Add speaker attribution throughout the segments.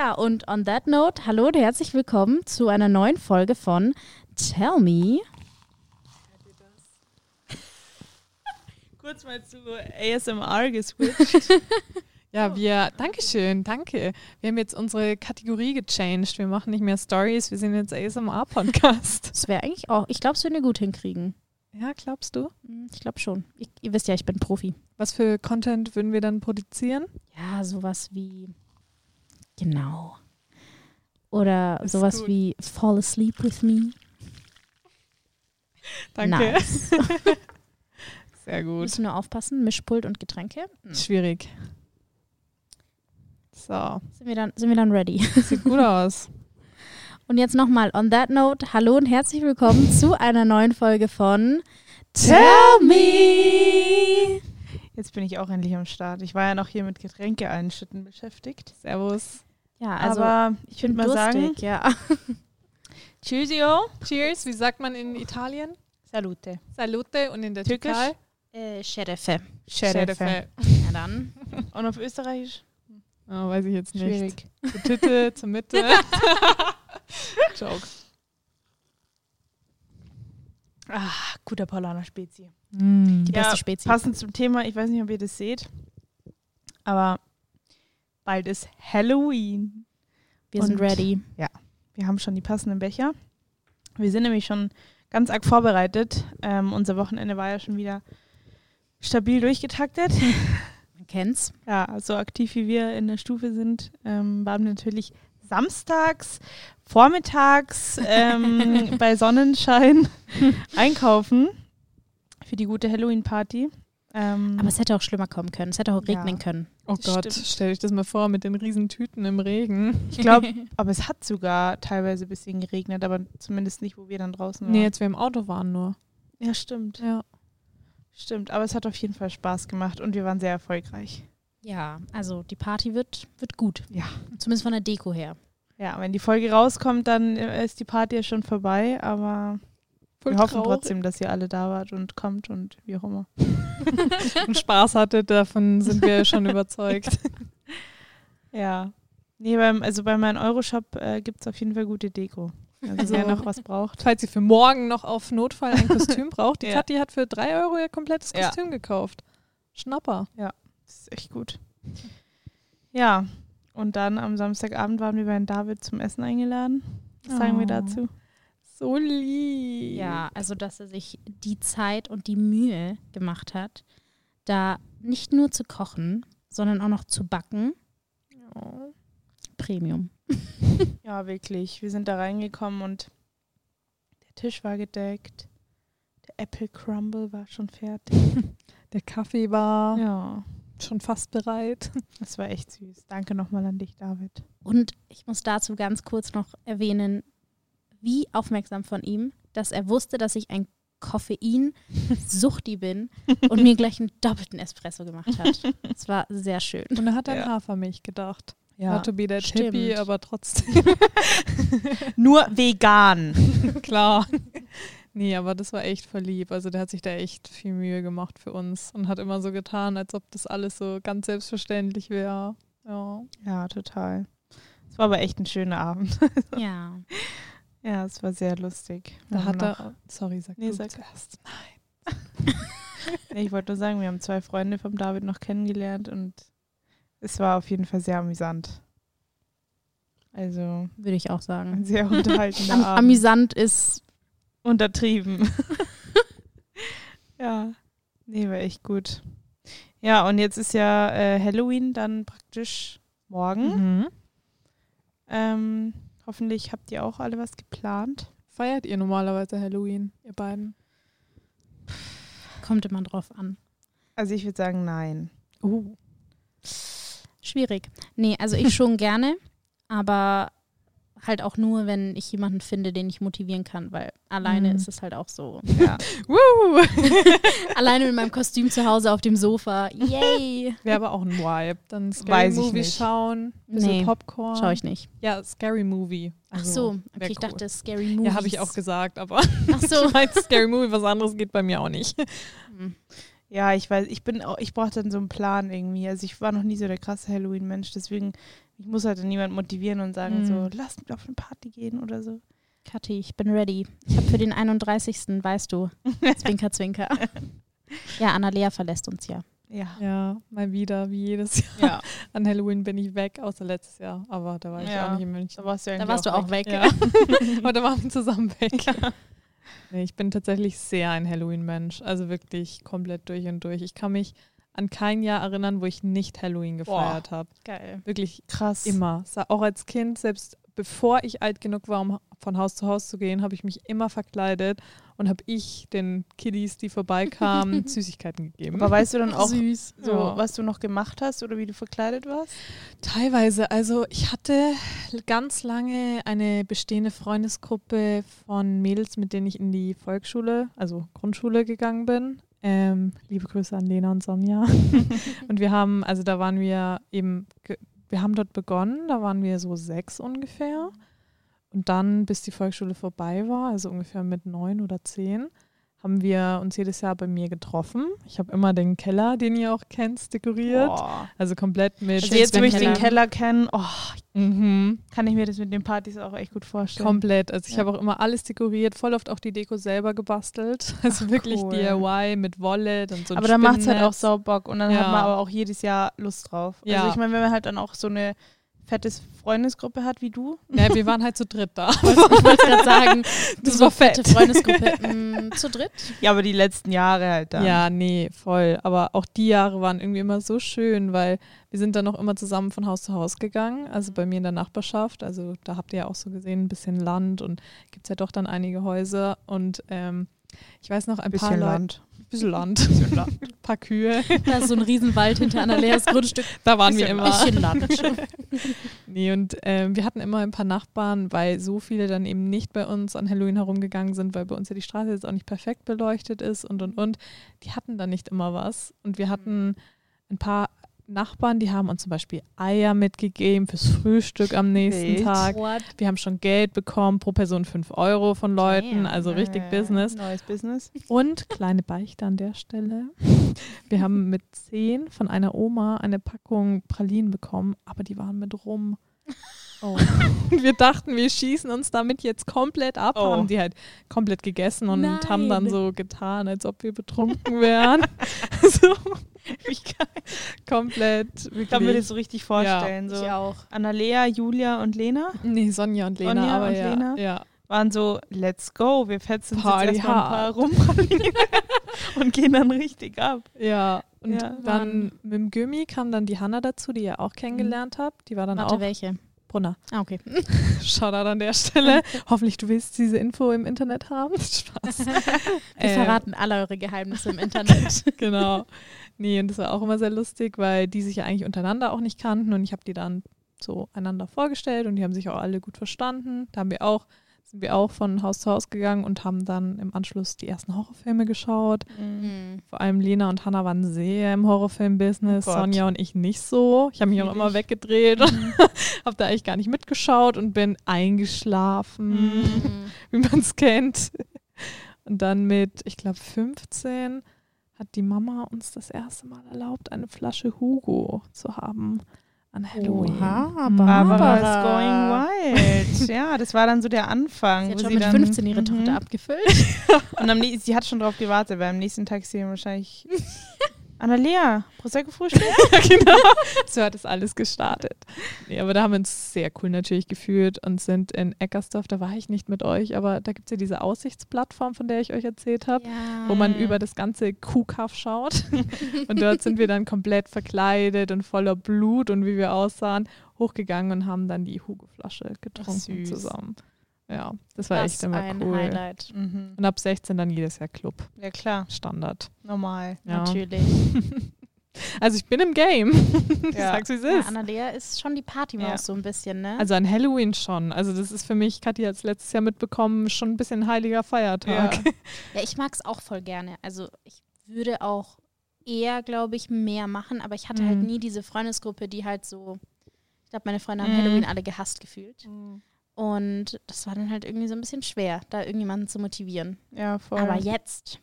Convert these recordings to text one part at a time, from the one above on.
Speaker 1: ja, und on that note, hallo und herzlich willkommen zu einer neuen Folge von Tell Me.
Speaker 2: Kurz mal zu ASMR geswitcht.
Speaker 3: Ja, wir, Dankeschön, danke. Wir haben jetzt unsere Kategorie gechanged. Wir machen nicht mehr Stories, wir sind jetzt ASMR-Podcast.
Speaker 1: Das wäre eigentlich auch, ich glaube, es würden wir gut hinkriegen.
Speaker 3: Ja, glaubst du?
Speaker 1: Hm, Ich glaube schon. Ich, ihr wisst ja, ich bin Profi.
Speaker 3: Was für Content würden wir dann produzieren?
Speaker 1: Ja, sowas wie. Genau. Oder
Speaker 3: Ist
Speaker 1: sowas
Speaker 3: gut.
Speaker 1: wie Fall asleep with me.
Speaker 3: Danke.
Speaker 1: Nice.
Speaker 3: Sehr gut.
Speaker 1: Müssen nur aufpassen, Mischpult und Getränke. Hm.
Speaker 3: Schwierig. So,
Speaker 1: Sind wir dann, sind wir dann ready?
Speaker 3: sieht gut aus.
Speaker 1: Und jetzt nochmal, on that note, hallo und herzlich willkommen zu einer neuen Folge von Tell Me.
Speaker 2: Jetzt bin ich auch endlich am Start. Ich war ja noch hier mit Getränke einschütten beschäftigt.
Speaker 3: Servus.
Speaker 1: Ja, also
Speaker 2: Aber ich würde mal sagen,
Speaker 1: durstig, ja.
Speaker 2: Tschüssio.
Speaker 3: Cheers, wie sagt man in Italien?
Speaker 2: Salute.
Speaker 3: Salute und in der
Speaker 2: Türkisch?
Speaker 3: Türkei?
Speaker 1: Äh, Scherefe.
Speaker 2: Scherefe.
Speaker 1: Ja, dann.
Speaker 2: Und auf Österreichisch?
Speaker 3: Oh, weiß ich jetzt nicht.
Speaker 2: Schwierig.
Speaker 3: Zur Titte, zur Mitte. Joke.
Speaker 2: Ah, guter Paulaner Spezi.
Speaker 1: Die
Speaker 2: Ja,
Speaker 1: beste Spezies.
Speaker 2: Passend zum Thema, ich weiß nicht, ob ihr das seht, aber bald ist Halloween.
Speaker 1: Wir sind
Speaker 2: und-
Speaker 1: ready.
Speaker 2: Wir haben schon die passenden Becher. Wir sind nämlich schon ganz arg vorbereitet. Ähm, unser Wochenende war ja schon wieder stabil durchgetaktet.
Speaker 1: Man kennt's.
Speaker 2: Ja, so aktiv wie wir in der Stufe sind, ähm, waren wir natürlich samstags, vormittags ähm, bei Sonnenschein einkaufen für die gute Halloween-Party. Ähm,
Speaker 1: Aber es hätte auch schlimmer kommen können. Es hätte auch
Speaker 2: Ja.
Speaker 1: regnen können.
Speaker 3: Oh
Speaker 2: Das
Speaker 3: Gott,
Speaker 2: stimmt.
Speaker 3: stell dich das mal vor mit den riesen Tüten im Regen.
Speaker 2: ich glaube, aber es hat sogar teilweise ein bisschen geregnet, aber zumindest nicht, wo wir dann draußen waren.
Speaker 3: Nee, jetzt wir im Auto waren nur.
Speaker 2: Ja, stimmt.
Speaker 3: Ja.
Speaker 2: Stimmt, aber es hat auf jeden Fall Spaß gemacht und wir waren sehr erfolgreich.
Speaker 1: Ja, also die Party wird, wird gut.
Speaker 2: Ja.
Speaker 1: Zumindest von der Deko her.
Speaker 2: Ja, wenn die Folge rauskommt, dann äh, ist die Party ja schon vorbei, aber
Speaker 3: Voll
Speaker 2: wir hoffen
Speaker 3: traurig.
Speaker 2: trotzdem, dass ihr alle da wart und kommt und wie auch immer.
Speaker 3: und Spaß hattet, davon sind wir schon überzeugt.
Speaker 2: Ja. Nee, beim, also bei meinem Euroshop äh, gibt es auf jeden Fall gute Deko. Also, wer noch was braucht.
Speaker 3: Falls ihr für morgen noch auf Notfall ein Kostüm braucht, die
Speaker 2: Ja.
Speaker 3: Kathi hat für drei Euro ihr komplettes
Speaker 2: Ja.
Speaker 3: Kostüm gekauft. Schnapper.
Speaker 2: Das ist echt gut. Ja. Und dann am Samstagabend waren wir bei David zum Essen eingeladen. Was sagen wir
Speaker 3: Oh.
Speaker 2: dazu?
Speaker 3: So lieb.
Speaker 1: Ja, also dass er sich die Zeit und die Mühe gemacht hat, da nicht nur zu kochen, sondern auch noch zu backen.
Speaker 3: Oh.
Speaker 1: Premium.
Speaker 2: Ja, wirklich. Wir sind da reingekommen und der Tisch war gedeckt. Der Apple Crumble war schon fertig.
Speaker 3: Der Kaffee war
Speaker 2: Ja,
Speaker 3: schon fast bereit.
Speaker 2: das war echt süß. Danke nochmal an dich, David.
Speaker 1: Und ich muss dazu ganz kurz noch erwähnen, wie aufmerksam von ihm, dass er wusste, dass ich ein Koffein-Suchti bin und mir gleich einen doppelten Espresso gemacht hat. Das war sehr schön.
Speaker 3: Und er hat an
Speaker 2: Ja.
Speaker 3: Hafermilch gedacht.
Speaker 2: Ja,
Speaker 3: Not to be that
Speaker 1: stimmt.
Speaker 3: hippie, aber trotzdem.
Speaker 2: nur vegan.
Speaker 3: Klar. Nee, aber das war echt voll lieb. Also der hat sich da echt viel Mühe gemacht für uns und hat immer so getan, als ob das alles so ganz selbstverständlich wäre. Ja.
Speaker 2: Ja, total. Es war aber echt ein schöner Abend.
Speaker 1: Ja.
Speaker 2: Ja, es war sehr lustig.
Speaker 3: Da
Speaker 2: Wir
Speaker 3: hat er. Sorry, sag
Speaker 2: Nee,
Speaker 3: du
Speaker 2: sag.
Speaker 3: zuerst.
Speaker 2: Nee, ich wollte nur sagen, wir haben zwei Freunde vom David noch kennengelernt und es war auf jeden Fall sehr amüsant. Also
Speaker 1: Würde ich auch sagen.
Speaker 2: sehr unterhaltender
Speaker 1: Am amüsant ist
Speaker 2: Untertrieben. ja, nee, war echt gut. Ja, und jetzt ist ja äh, Halloween dann praktisch morgen.
Speaker 3: Mhm.
Speaker 2: Ähm, hoffentlich habt ihr auch alle was geplant.
Speaker 3: Feiert ihr normalerweise Halloween, ihr beiden?
Speaker 1: kommt immer drauf an.
Speaker 2: Also ich würde sagen, nein.
Speaker 3: Uh.
Speaker 1: Schwierig. Nee, also ich schon gerne, aber halt auch nur, wenn ich jemanden finde, den ich motivieren kann, weil alleine
Speaker 3: Mhm.
Speaker 1: ist es halt auch so.
Speaker 2: Ja.
Speaker 1: Alleine mit meinem Kostüm zu Hause auf dem Sofa. Yay!
Speaker 3: Wäre aber auch ein Vibe. Dann Scary
Speaker 2: Weiß ich
Speaker 3: Movie schauen, bisschen
Speaker 1: Nee,
Speaker 3: Popcorn.
Speaker 1: Schau ich nicht.
Speaker 3: Ja, Scary Movie.
Speaker 1: Ach
Speaker 3: Also,
Speaker 1: so,
Speaker 3: wär
Speaker 1: okay, ich
Speaker 3: cool.
Speaker 1: dachte Scary Movies.
Speaker 3: Ja, habe ich auch gesagt, aber
Speaker 1: Ach so.
Speaker 3: ich meinte Scary Movie, was anderes geht bei mir auch nicht.
Speaker 1: Hm.
Speaker 2: Ja, ich weiß, ich bin auch, ich brauche dann so einen Plan irgendwie. Also ich war noch nie so der krasse Halloween-Mensch, deswegen, ich muss halt niemand motivieren und sagen
Speaker 3: Mhm.
Speaker 2: so, lass mich auf eine Party gehen oder so.
Speaker 1: Kathi, ich bin ready. Ich habe für den 31. weißt du, Zwinker, Zwinker. Ja, Annalea verlässt uns ja.
Speaker 2: Ja.
Speaker 3: Ja, mal wieder, wie jedes Jahr.
Speaker 2: Ja,
Speaker 3: An Halloween bin ich weg, außer letztes Jahr. Aber da war ich
Speaker 2: Ja.
Speaker 3: auch nicht in München.
Speaker 2: da warst du,
Speaker 1: Da
Speaker 2: eigentlich
Speaker 1: warst du auch weg.
Speaker 3: Ja. Aber da waren wir zusammen weg. Nee, ich bin tatsächlich sehr ein Halloween-Mensch. Also wirklich komplett durch und durch. Ich kann mich an kein Jahr erinnern, wo ich nicht Halloween gefeiert habe.
Speaker 1: Geil.
Speaker 3: Wirklich
Speaker 2: Krass.
Speaker 3: immer. Auch als Kind, selbst bevor ich alt genug war, um von Haus zu Haus zu gehen, habe ich mich immer verkleidet und habe ich den Kiddies, die vorbeikamen, Süßigkeiten gegeben.
Speaker 2: Aber weißt du dann auch
Speaker 1: Süß.
Speaker 2: so,
Speaker 3: Ja.
Speaker 2: was du noch gemacht hast oder wie du verkleidet warst?
Speaker 3: Teilweise. Also ich hatte ganz lange eine bestehende Freundesgruppe von Mädels, mit denen ich in die Volksschule, also Grundschule gegangen bin. Ähm, liebe Grüße an Lena und Sonja. und wir haben, also da waren wir eben, wir haben dort begonnen, da waren wir so sechs ungefähr. Und dann, bis die Volksschule vorbei war, also ungefähr mit neun oder zehn, haben wir uns jedes Jahr bei mir getroffen. Ich habe immer den Keller, den ihr auch kennt, dekoriert.
Speaker 2: Boah.
Speaker 3: Also komplett mit
Speaker 2: Also jetzt, wo ich den
Speaker 1: Keller.
Speaker 2: Kenne, oh,
Speaker 3: Mhm.
Speaker 2: kann ich mir das mit den Partys auch echt gut vorstellen.
Speaker 3: Komplett. Also ich
Speaker 2: Ja.
Speaker 3: habe auch immer alles dekoriert, voll oft auch die Deko selber gebastelt. Also
Speaker 2: Ach,
Speaker 3: wirklich
Speaker 2: cool.
Speaker 3: DIY mit Wolle, dann so
Speaker 2: aber dann macht es halt auch
Speaker 3: Spinnennetz.
Speaker 2: sau Bock und dann
Speaker 3: Ja.
Speaker 2: hat man aber auch jedes Jahr Lust drauf.
Speaker 3: Ja.
Speaker 2: Also ich meine, wenn man halt dann auch so eine fettes Freundesgruppe hat wie du.
Speaker 3: Ja, wir waren halt zu dritt da.
Speaker 1: Ich wollte gerade sagen,
Speaker 3: Das
Speaker 1: so
Speaker 3: war fett.
Speaker 1: fette Freundesgruppe mm, zu dritt.
Speaker 2: Ja, aber die letzten Jahre halt dann.
Speaker 3: Ja, nee, voll. Aber auch die Jahre waren irgendwie immer so schön, weil wir sind dann noch immer zusammen von Haus zu Haus gegangen. Also bei mir in der Nachbarschaft. Also da habt ihr ja auch so gesehen, ein bisschen Land und gibt es ja doch dann einige Häuser. Und ähm, ich weiß noch ein paar
Speaker 2: Bisschen
Speaker 3: Leute.
Speaker 2: Land.
Speaker 3: Bisschen Land. ein paar Kühe.
Speaker 1: Da ist so ein Riesenwald hinter Annaleas Grundstück.
Speaker 3: Da waren wir immer.
Speaker 1: Bisschen Land.
Speaker 3: Nee, und ähm, wir hatten immer ein paar Nachbarn, weil so viele dann eben nicht bei uns an Halloween herumgegangen sind, weil bei uns ja die Straße jetzt auch nicht perfekt beleuchtet ist und und und. Die hatten dann nicht immer was. Und wir hatten ein paar Nachbarn, die haben uns zum Beispiel Eier mitgegeben fürs Frühstück am nächsten
Speaker 2: Wild.
Speaker 3: Tag.
Speaker 1: What?
Speaker 3: Wir haben schon Geld bekommen, pro Person 5 Euro von Leuten,
Speaker 1: Damn.
Speaker 3: also richtig
Speaker 2: Äh,
Speaker 3: Business.
Speaker 2: Neues Business.
Speaker 3: Und kleine Beichte an der Stelle. Wir haben mit zehn von einer Oma eine Packung Pralinen bekommen, aber die waren mit rum.
Speaker 2: Oh.
Speaker 3: Wir dachten, wir schießen uns damit jetzt komplett ab,
Speaker 2: Oh.
Speaker 3: haben die halt komplett gegessen und
Speaker 1: Nein.
Speaker 3: haben dann so getan, als ob wir betrunken wären. so. komplett wirklich.
Speaker 2: Ich kann mir das so richtig vorstellen.
Speaker 1: Ich
Speaker 2: So.
Speaker 1: auch.
Speaker 2: Annalea, Julia und Lena
Speaker 3: nee, Sonja und Lena,
Speaker 2: Sonja
Speaker 3: aber
Speaker 2: und
Speaker 3: ja,
Speaker 2: Lena?
Speaker 3: ja.
Speaker 2: waren so, let's go, wir fetzen uns
Speaker 3: Party
Speaker 2: jetzt erstmal ein paar. Rumpralinen und gehen dann richtig ab.
Speaker 3: Ja, und
Speaker 2: Ja.
Speaker 3: dann mit dem Gummi kam dann die Hanna dazu, die ihr auch kennengelernt habt. Die war dann
Speaker 1: Warte,
Speaker 3: auch
Speaker 1: welche?
Speaker 3: Brunner.
Speaker 1: Ah, okay.
Speaker 3: Shoutout an der Stelle. Hoffentlich du willst diese Info im Internet haben. Spaß.
Speaker 1: Wir
Speaker 3: Äh,
Speaker 1: verraten alle eure Geheimnisse im Internet.
Speaker 3: Genau. Nee, und das war auch immer sehr lustig, weil die sich ja eigentlich untereinander auch nicht kannten und ich habe die dann so einander vorgestellt und die haben sich auch alle gut verstanden. Da haben wir auch, sind wir auch von Haus zu Haus gegangen und haben dann im Anschluss die ersten Horrorfilme geschaut.
Speaker 1: Mhm.
Speaker 3: Vor allem Lena und Hannah waren sehr im Horrorfilm-Business,
Speaker 2: Oh.
Speaker 3: Sonja und ich nicht so. Ich habe mich auch immer weggedreht und habe da eigentlich gar nicht mitgeschaut und bin eingeschlafen,
Speaker 1: Mhm.
Speaker 3: wie man es kennt. Und dann mit, ich glaube, 15 hat die Mama uns das erste Mal erlaubt, eine Flasche Hugo zu haben an Halloween.
Speaker 1: Oha,
Speaker 3: Mhm.
Speaker 2: Barbara
Speaker 1: Barbara.
Speaker 2: is going wild. Ja, das war dann so der Anfang.
Speaker 1: Sie hat
Speaker 2: wo
Speaker 1: schon
Speaker 2: sie
Speaker 1: mit
Speaker 2: dann,
Speaker 1: 15 ihre
Speaker 2: Mhm.
Speaker 1: Tochter abgefüllt.
Speaker 2: Und am, sie hat schon drauf gewartet, weil am nächsten Tag sie wahrscheinlich Annalea, Prosecco-Frühstück?
Speaker 3: Ja, genau. So hat es alles gestartet. Nee, aber da haben wir uns sehr cool natürlich gefühlt und sind in Eckersdorf, da war ich nicht mit euch, aber da gibt es ja diese Aussichtsplattform, von der ich euch erzählt habe.
Speaker 1: Ja.
Speaker 3: wo man über das ganze Kuhkaff schaut. und dort sind wir dann komplett verkleidet und voller Blut und wie wir aussahen, hochgegangen und haben dann die Hugo-Flasche getrunken
Speaker 2: süß.
Speaker 3: zusammen. Ja, das war
Speaker 1: das
Speaker 3: echt immer
Speaker 1: ein
Speaker 3: cool.
Speaker 1: Highlight.
Speaker 2: Mhm.
Speaker 3: Und ab 16 dann jedes Jahr Club.
Speaker 2: Ja, klar,
Speaker 3: Standard.
Speaker 2: normal.
Speaker 3: Ja.
Speaker 1: Natürlich.
Speaker 3: Also ich bin im Game. ich
Speaker 2: Ja.
Speaker 3: sag's wie es
Speaker 1: Ja,
Speaker 3: ist.
Speaker 1: Annalea ist schon die Partymaus
Speaker 2: Ja.
Speaker 1: so ein bisschen, ne?
Speaker 3: Also an Halloween schon. Also das ist für mich, Kathi hat es letztes Jahr mitbekommen, schon ein bisschen heiliger Feiertag.
Speaker 2: Ja.
Speaker 1: Ja, ich mag es auch voll gerne. Also ich würde auch eher, glaube ich, mehr machen, aber ich hatte halt
Speaker 3: Mhm.
Speaker 1: nie diese Freundesgruppe, die halt so, ich glaube, meine Freunde haben
Speaker 2: Mhm.
Speaker 1: Halloween alle gehasst gefühlt. Und das war dann halt irgendwie so ein bisschen schwer, da irgendjemanden zu motivieren.
Speaker 2: Ja, voll.
Speaker 1: Aber jetzt,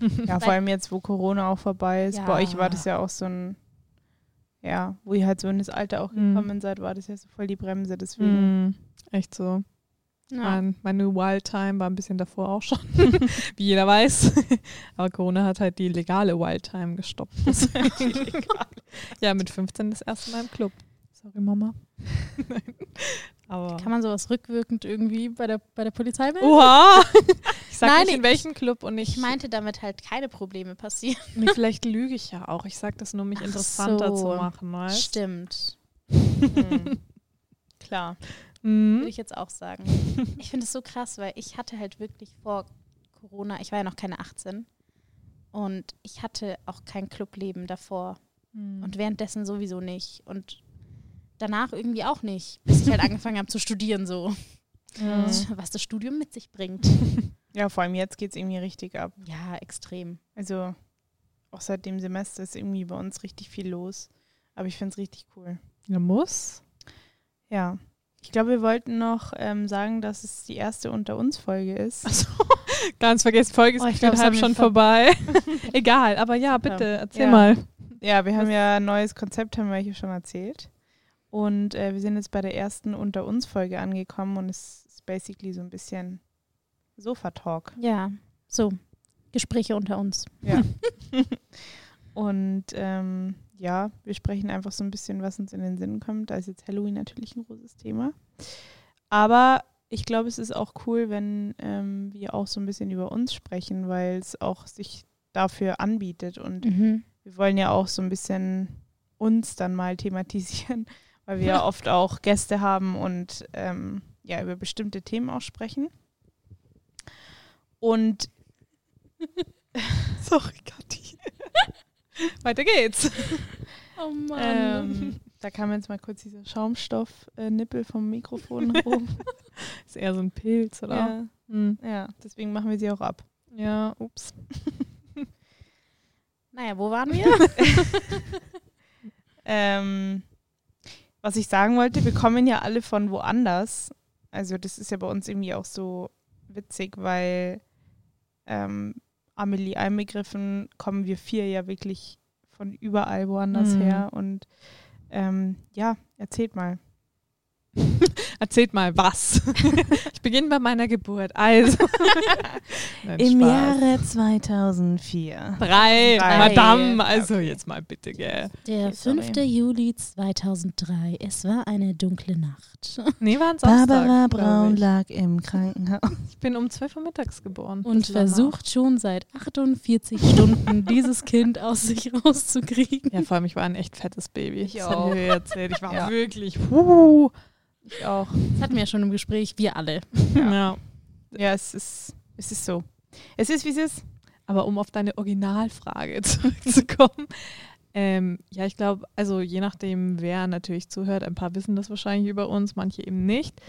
Speaker 2: Ja, vor allem jetzt, wo Corona auch vorbei ist.
Speaker 1: Ja.
Speaker 2: Bei euch war das ja auch so ein, ja, wo ihr halt so in das Alter auch
Speaker 3: Mhm.
Speaker 2: gekommen seid, war das ja so voll die Bremse. Deswegen.
Speaker 3: Mhm. Echt so.
Speaker 1: Ja.
Speaker 3: Mein, meine Wildtime war ein bisschen davor auch schon, wie jeder weiß. Aber Corona hat halt die legale Wildtime gestoppt. ja, mit 15 das erste Mal im Club. Sorry, Mama. Nein. Aber.
Speaker 1: Kann man sowas rückwirkend irgendwie bei der, bei der Polizei melden?
Speaker 3: Oha! Ich sag
Speaker 1: Nein,
Speaker 3: nicht, in welchem Club und
Speaker 1: Ich
Speaker 3: ich.
Speaker 1: meinte damit halt keine Probleme passieren.
Speaker 3: Nee, vielleicht lüge ich ja auch. Ich sag das nur, um mich
Speaker 1: Ach
Speaker 3: interessanter
Speaker 1: so.
Speaker 3: zu machen, weißt
Speaker 1: Stimmt.
Speaker 2: Mhm. Klar.
Speaker 3: Mhm.
Speaker 1: Würde ich jetzt auch sagen. Ich finde es so krass, weil ich hatte halt wirklich vor Corona, ich war ja noch keine 18 und ich hatte auch kein Clubleben davor
Speaker 3: Mhm.
Speaker 1: und währenddessen sowieso nicht und danach irgendwie auch nicht, bis ich halt angefangen habe zu studieren so,
Speaker 3: Ja.
Speaker 1: was das Studium mit sich bringt.
Speaker 2: Ja, vor allem jetzt geht es irgendwie richtig ab.
Speaker 1: Ja, extrem.
Speaker 2: Also auch seit dem Semester ist irgendwie bei uns richtig viel los. Aber ich finde es richtig cool.
Speaker 3: Ja, muss.
Speaker 2: Ja. Ich glaube, wir wollten noch ähm, sagen, dass es die erste Unter uns Folge ist.
Speaker 3: Achso, ganz vergessen, Folge ist
Speaker 1: Oh, glaub,
Speaker 3: halb schon
Speaker 1: ver-
Speaker 3: vorbei. Egal, aber ja, bitte, erzähl
Speaker 2: Ja.
Speaker 3: mal.
Speaker 2: Ja, wir haben
Speaker 3: Was-
Speaker 2: ja ein neues Konzept, haben wir euch ja schon erzählt. Und äh, wir sind jetzt bei der ersten Unter uns Folge angekommen und es ist basically so ein bisschen Sofa-Talk.
Speaker 1: Ja, so, Gespräche unter uns.
Speaker 2: Ja. und ähm, ja, wir sprechen einfach so ein bisschen, was uns in den Sinn kommt. Da ist jetzt Halloween natürlich ein großes Thema. Aber ich glaube, es ist auch cool, wenn ähm, wir auch so ein bisschen über uns sprechen, weil es auch sich dafür anbietet. Und
Speaker 1: Mhm.
Speaker 2: wir wollen ja auch so ein bisschen uns dann mal thematisieren, weil wir ja oft auch Gäste haben und ähm, ja, über bestimmte Themen auch sprechen. Und
Speaker 3: Sorry, Kathi. Weiter geht's.
Speaker 1: Oh Mann.
Speaker 2: ähm, da kam jetzt mal kurz dieser Schaumstoff-Nippel vom Mikrofon oben.
Speaker 3: Ist eher so ein Pilz, oder?
Speaker 2: ja,
Speaker 3: Hm.
Speaker 2: ja, deswegen machen wir sie auch ab.
Speaker 3: Ja, ups.
Speaker 1: naja, wo waren wir?
Speaker 2: Ähm, was ich sagen wollte, wir kommen ja alle von woanders. Also das ist ja bei uns irgendwie auch so witzig, weil ähm, Amelie einbegriffen kommen wir vier ja wirklich von überall woanders
Speaker 3: Mhm.
Speaker 2: her. Und ähm, ja, erzählt mal.
Speaker 3: Erzählt mal was. ich beginne bei meiner Geburt. Also. Nein,
Speaker 2: Im
Speaker 3: Spaß.
Speaker 2: Jahre 2004.
Speaker 3: Drei,
Speaker 2: Drei.
Speaker 3: Madame. Also
Speaker 2: Okay.
Speaker 3: jetzt mal bitte, gell.
Speaker 1: Der
Speaker 2: Okay, sorry.
Speaker 1: 5. Juli 2003. Es war eine dunkle Nacht.
Speaker 3: Nee, war ein Samstag.
Speaker 2: Barbara Braun
Speaker 3: ich.
Speaker 2: lag im Krankenhaus.
Speaker 3: ich bin um 12 Uhr mittags geboren.
Speaker 1: Und versucht schon seit 48 Stunden, dieses Kind aus sich rauszukriegen.
Speaker 3: Ja, vor allem, ich war ein echt fettes Baby.
Speaker 2: Ich
Speaker 3: das
Speaker 2: auch.
Speaker 3: Erzählt. Ich war
Speaker 2: Ja.
Speaker 3: wirklich. Puh.
Speaker 2: Ich auch.
Speaker 1: Das hatten wir ja schon im Gespräch, wir alle.
Speaker 2: Ja.
Speaker 3: Ja.
Speaker 2: Ja, es ist, es ist so. Es ist, wie es ist.
Speaker 3: Aber um auf deine Originalfrage zurückzukommen, ähm, ja, ich glaube, also je nachdem, wer natürlich zuhört, ein paar wissen das wahrscheinlich über uns, manche eben nicht.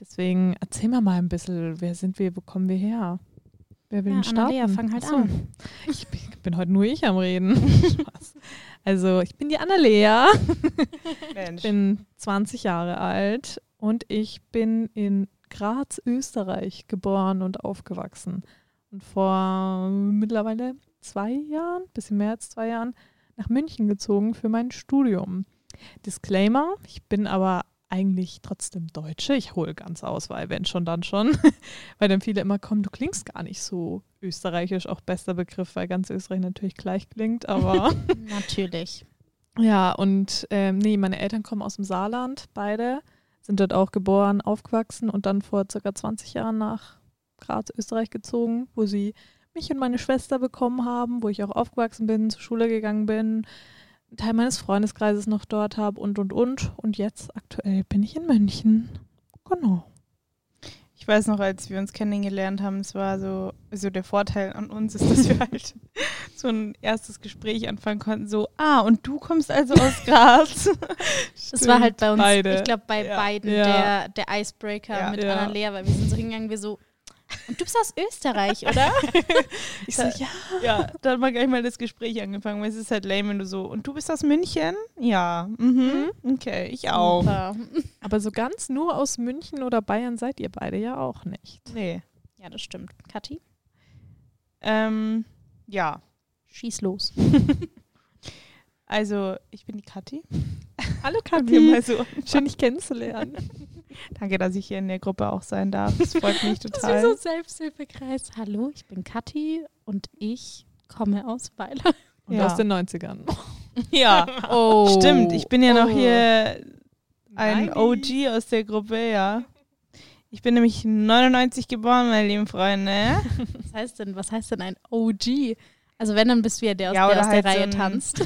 Speaker 3: Deswegen erzähl mal mal ein bisschen, wer sind wir, wo kommen wir her? Wer will
Speaker 1: Ja,
Speaker 3: starten?
Speaker 1: Annalea, fang halt
Speaker 3: Achso.
Speaker 1: an.
Speaker 3: Ich bin, bin heute nur ich am Reden. Spaß. Also, ich bin die Annalea,
Speaker 2: Mensch.
Speaker 3: bin 20 Jahre alt und ich bin in Graz, Österreich geboren und aufgewachsen. Und vor mittlerweile zwei Jahren, bisschen mehr als zwei Jahren, nach München gezogen für mein Studium. Disclaimer, ich bin aber eigentlich trotzdem Deutsche. Ich hole ganz aus, weil wenn schon, dann schon. weil dann viele immer kommen, du klingst gar nicht so österreichisch, auch bester Begriff, weil ganz Österreich natürlich gleich klingt, aber
Speaker 1: Natürlich.
Speaker 3: ja, und ähm, nee, meine Eltern kommen aus dem Saarland, beide, sind dort auch geboren, aufgewachsen und dann vor circa 20 Jahren nach Graz, Österreich gezogen, wo sie mich und meine Schwester bekommen haben, wo ich auch aufgewachsen bin, zur Schule gegangen bin, einen Teil meines Freundeskreises noch dort habe und und und. Und jetzt aktuell bin ich in München. Genau.
Speaker 2: Ich weiß noch, als wir uns kennengelernt haben, es war so, so der Vorteil an uns ist, dass wir halt so ein erstes Gespräch anfangen konnten, so, ah, und du kommst also aus Graz.
Speaker 1: Das war halt bei uns,
Speaker 3: beide.
Speaker 1: ich glaube, bei
Speaker 2: Ja.
Speaker 1: beiden
Speaker 3: Ja.
Speaker 1: der, der Icebreaker
Speaker 2: Ja.
Speaker 1: mit
Speaker 3: Ja.
Speaker 1: Annalea, weil wir sind so hingegangen, wir so, und du bist aus Österreich, oder?
Speaker 3: Ich so, ja.
Speaker 2: ja, da hat man gleich mal das Gespräch angefangen, weil es ist halt lame, wenn du so, und du bist aus München? Ja, mhm. okay, ich auch.
Speaker 1: Super.
Speaker 3: Aber so ganz nur aus München oder Bayern seid ihr beide ja auch nicht.
Speaker 2: Nee.
Speaker 1: Ja, das stimmt. Kathi?
Speaker 2: Ähm, ja,
Speaker 1: Schieß los.
Speaker 2: also ich bin die Kathi.
Speaker 3: Hallo
Speaker 2: mal so.
Speaker 3: Schön, dich kennenzulernen.
Speaker 2: Danke, dass ich hier in der Gruppe auch sein darf. Das freut mich
Speaker 1: Das ist
Speaker 2: total.
Speaker 1: so ein Selbsthilfekreis. Hallo, ich bin Kathi und ich komme aus Weiler.
Speaker 3: Und
Speaker 2: Ja.
Speaker 3: aus den 90ern.
Speaker 2: Ja,
Speaker 1: Oh.
Speaker 2: stimmt. Ich bin ja noch
Speaker 1: Oh.
Speaker 2: hier ein
Speaker 3: 90s.
Speaker 2: OG aus der Gruppe, ja. Ich bin nämlich 99 geboren, meine lieben Freunde.
Speaker 1: Was heißt denn, was heißt denn ein OG? Also wenn, dann bist du ja der, aus
Speaker 2: Ja,
Speaker 1: der aus der
Speaker 2: halt so
Speaker 1: Reihe
Speaker 2: ein-
Speaker 1: tanzt.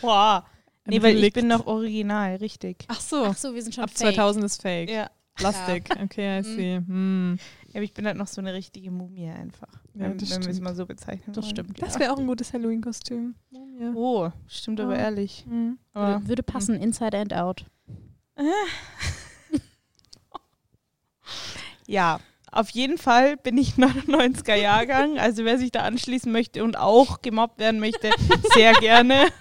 Speaker 2: Wow. Nee, weil ich bin noch original, richtig.
Speaker 3: Ach so.
Speaker 1: Ach so, wir sind schon
Speaker 3: Ab
Speaker 1: fake.
Speaker 3: 2000 ist fake.
Speaker 2: Ja.
Speaker 3: Plastik. Okay, I see. Hm.
Speaker 2: Ja, aber ich bin halt noch so eine richtige Mumie einfach.
Speaker 3: Ja,
Speaker 2: wenn,
Speaker 3: das
Speaker 2: wenn wir es
Speaker 3: stimmt.
Speaker 2: mal so bezeichnen
Speaker 1: Das
Speaker 2: wollen.
Speaker 1: stimmt.
Speaker 3: Das wäre auch ein gutes Halloween-Kostüm. Ja.
Speaker 2: Oh, stimmt aber
Speaker 3: Ja.
Speaker 2: ehrlich.
Speaker 3: Hm.
Speaker 2: Aber
Speaker 1: Würde, würde passen, inside and out.
Speaker 2: ja, auf jeden Fall bin ich 99er Jahrgang. Also wer sich da anschließen möchte und auch gemobbt werden möchte, sehr gerne.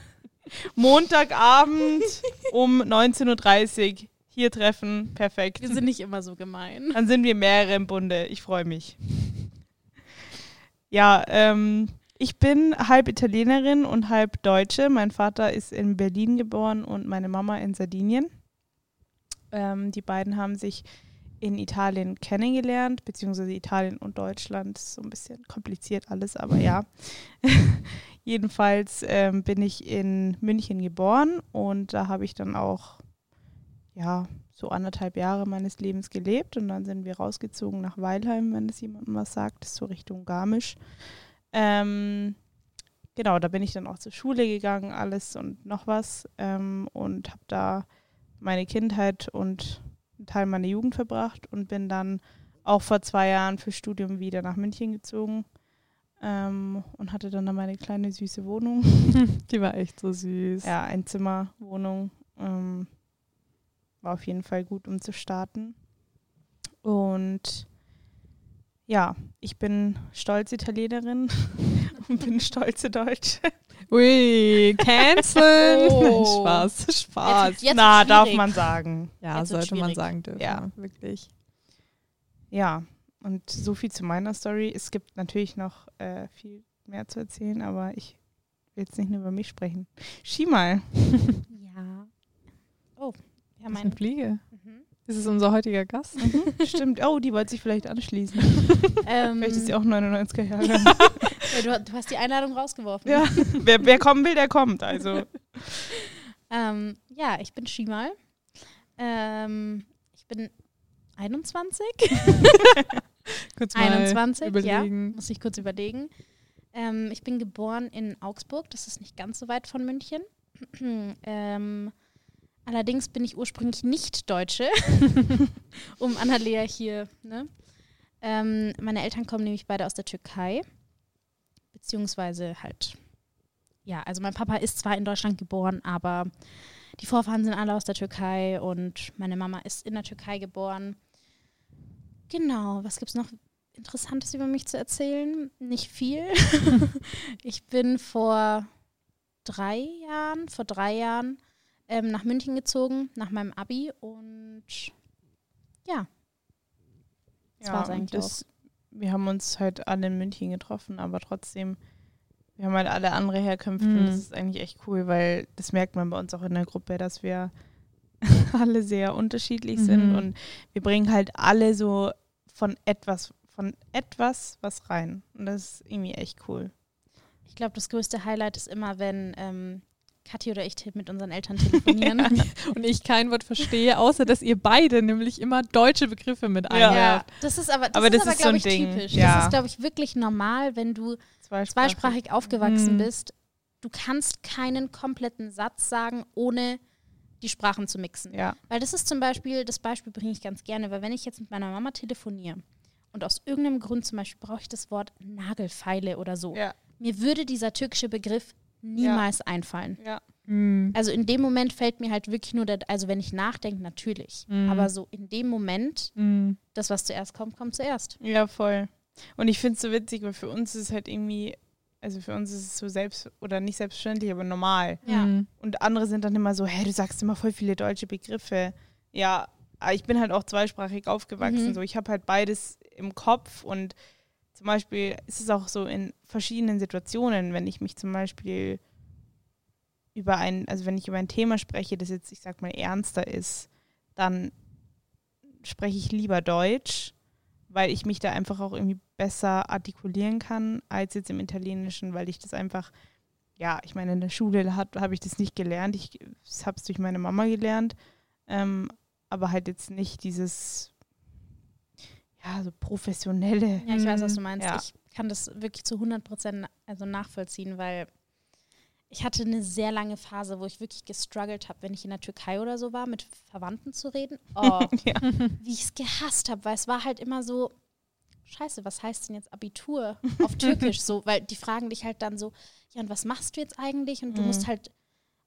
Speaker 2: Montagabend um 19.30 Uhr hier treffen. Perfekt.
Speaker 1: Wir sind nicht immer so gemein.
Speaker 2: Dann sind wir mehrere im Bunde. Ich freue mich. Ja, ähm, ich bin halb Italienerin und halb Deutsche. Mein Vater ist in Berlin geboren und meine Mama in Sardinien. Ähm, die beiden haben sich in Italien kennengelernt, beziehungsweise Italien und Deutschland. So ein bisschen kompliziert alles, aber ja. Jedenfalls ähm, bin ich in München geboren und da habe ich dann auch, ja, so anderthalb Jahre meines Lebens gelebt und dann sind wir rausgezogen nach Weilheim, wenn das jemandem was sagt, so Richtung Garmisch. Ähm, genau, da bin ich dann auch zur Schule gegangen, alles und noch was ähm, und habe da meine Kindheit und einen Teil meiner Jugend verbracht und bin dann auch vor zwei Jahren für Studium wieder nach München gezogen ähm, und hatte dann da meine kleine süße Wohnung.
Speaker 3: Die war echt so süß.
Speaker 2: Ja, Einzimmerwohnung. Ähm, war auf jeden Fall gut, um zu starten. Und ja, ich bin stolze Italienerin und bin stolze Deutsche.
Speaker 3: Ui, canceln.
Speaker 1: Oh.
Speaker 3: Spaß, Spaß.
Speaker 1: Jetzt- jetzt
Speaker 2: Na, darf man sagen.
Speaker 3: ja,
Speaker 1: Jetzt
Speaker 3: sollte man sagen dürfen.
Speaker 2: Ja.
Speaker 3: wirklich.
Speaker 2: Ja, und so viel zu meiner Story. Es gibt natürlich noch äh, viel mehr zu erzählen, aber ich will jetzt nicht nur über mich sprechen. Schi mal.
Speaker 1: Ja. Oh, ja,
Speaker 3: Das ist eine
Speaker 1: mein.
Speaker 3: Fliege.
Speaker 1: Mhm.
Speaker 3: Das ist unser heutiger Gast.
Speaker 2: Stimmt. Oh, die wollte sich vielleicht anschließen.
Speaker 1: Ähm,
Speaker 2: Vielleicht ist sie auch 99er Jahre.
Speaker 1: ja, du, du hast die Einladung rausgeworfen.
Speaker 2: ja, wer, wer kommen will, der kommt. Also.
Speaker 1: Ähm, ja, ich bin Shimal. Ähm, ich bin 21.
Speaker 3: Kurz mal
Speaker 1: 21,
Speaker 3: überlegen.
Speaker 1: ja. Muss ich kurz überlegen. Ähm, ich bin geboren in Augsburg. Das ist nicht ganz so weit von München. ähm, allerdings bin ich ursprünglich nicht Deutsche, um Annalea hier. Ne? Ähm, meine Eltern kommen nämlich beide aus der Türkei. Beziehungsweise halt. Ja, also mein Papa ist zwar in Deutschland geboren, aber die Vorfahren sind alle aus der Türkei und meine Mama ist in der Türkei geboren. Genau, was gibt es noch Interessantes über mich zu erzählen? Nicht viel. ich bin vor drei Jahren, vor drei Jahren ähm, nach München gezogen, nach meinem Abi und ja, das war's
Speaker 2: und
Speaker 1: eigentlich
Speaker 2: das, Wir haben uns halt alle in München getroffen, aber trotzdem, wir haben halt alle andere Herkünfte und
Speaker 3: Mhm.
Speaker 2: das ist eigentlich echt cool, weil das merkt man bei uns auch in der Gruppe, dass wir alle sehr unterschiedlich sind
Speaker 3: Mhm.
Speaker 2: und wir bringen halt alle so von etwas, von etwas was rein. Und das ist irgendwie echt cool.
Speaker 1: Ich glaube, das größte Highlight ist immer, wenn ähm, Kathi oder ich mit unseren Eltern telefonieren.
Speaker 3: Und ich kein Wort verstehe, außer dass ihr beide nämlich immer deutsche Begriffe mit
Speaker 2: Ja.
Speaker 3: einwerft.
Speaker 1: ja, das ist aber, das
Speaker 2: Aber
Speaker 1: ist
Speaker 2: das
Speaker 1: aber,
Speaker 2: ist so ein
Speaker 1: ich,
Speaker 2: Ding.
Speaker 1: typisch.
Speaker 2: Ja.
Speaker 1: Das ist, glaube ich, wirklich normal, wenn du
Speaker 2: Zweisprachig.
Speaker 1: zweisprachig aufgewachsen
Speaker 3: Mhm.
Speaker 1: bist. Du kannst keinen kompletten Satz sagen, ohne die Sprachen zu mixen.
Speaker 2: Ja.
Speaker 1: Weil das ist zum Beispiel, das Beispiel bringe ich ganz gerne, weil wenn ich jetzt mit meiner Mama telefoniere und aus irgendeinem Grund zum Beispiel brauche ich das Wort Nagelfeile oder so,
Speaker 2: Ja.
Speaker 1: mir würde dieser türkische Begriff niemals einfallen.
Speaker 2: Ja.
Speaker 3: Mhm.
Speaker 1: Also in dem Moment fällt mir halt wirklich nur, der, also wenn ich nachdenke, natürlich.
Speaker 3: Mhm.
Speaker 1: Aber so in dem Moment,
Speaker 3: Mhm.
Speaker 1: das, was zuerst kommt, kommt zuerst.
Speaker 2: Ja, voll. Und ich finde es so witzig, weil für uns ist es halt irgendwie, also für uns ist es so selbst oder nicht selbstverständlich, aber normal.
Speaker 1: Ja.
Speaker 3: Mhm.
Speaker 2: Und andere sind dann immer so, hey, du sagst immer voll viele deutsche Begriffe. Ja, aber ich bin halt auch zweisprachig aufgewachsen.
Speaker 1: Mhm.
Speaker 2: So, ich habe halt beides im Kopf und zum Beispiel ist es auch so in verschiedenen Situationen, wenn ich mich zum Beispiel über ein, also wenn ich über ein Thema spreche, das jetzt, ich sag mal, ernster ist, dann spreche ich lieber Deutsch, weil ich mich da einfach auch irgendwie besser artikulieren kann als jetzt im Italienischen, weil ich das einfach, ja, ich meine, in der Schule habe hab ich das nicht gelernt. Ich habe es durch meine Mama gelernt, ähm, aber halt jetzt nicht dieses, ja, so professionelle.
Speaker 1: Ja, ich weiß, was du meinst.
Speaker 2: Ja.
Speaker 1: Ich kann das wirklich zu 100 Prozent also nachvollziehen, weil ich hatte eine sehr lange Phase, wo ich wirklich gestruggelt habe, wenn ich in der Türkei oder so war, mit Verwandten zu reden. Oh,
Speaker 2: ja.
Speaker 1: wie ich es gehasst habe, weil es war halt immer so, scheiße, was heißt denn jetzt Abitur auf Türkisch so? Weil die fragen dich halt dann so, ja, und was machst du jetzt eigentlich? Und du
Speaker 2: Mhm.
Speaker 1: musst halt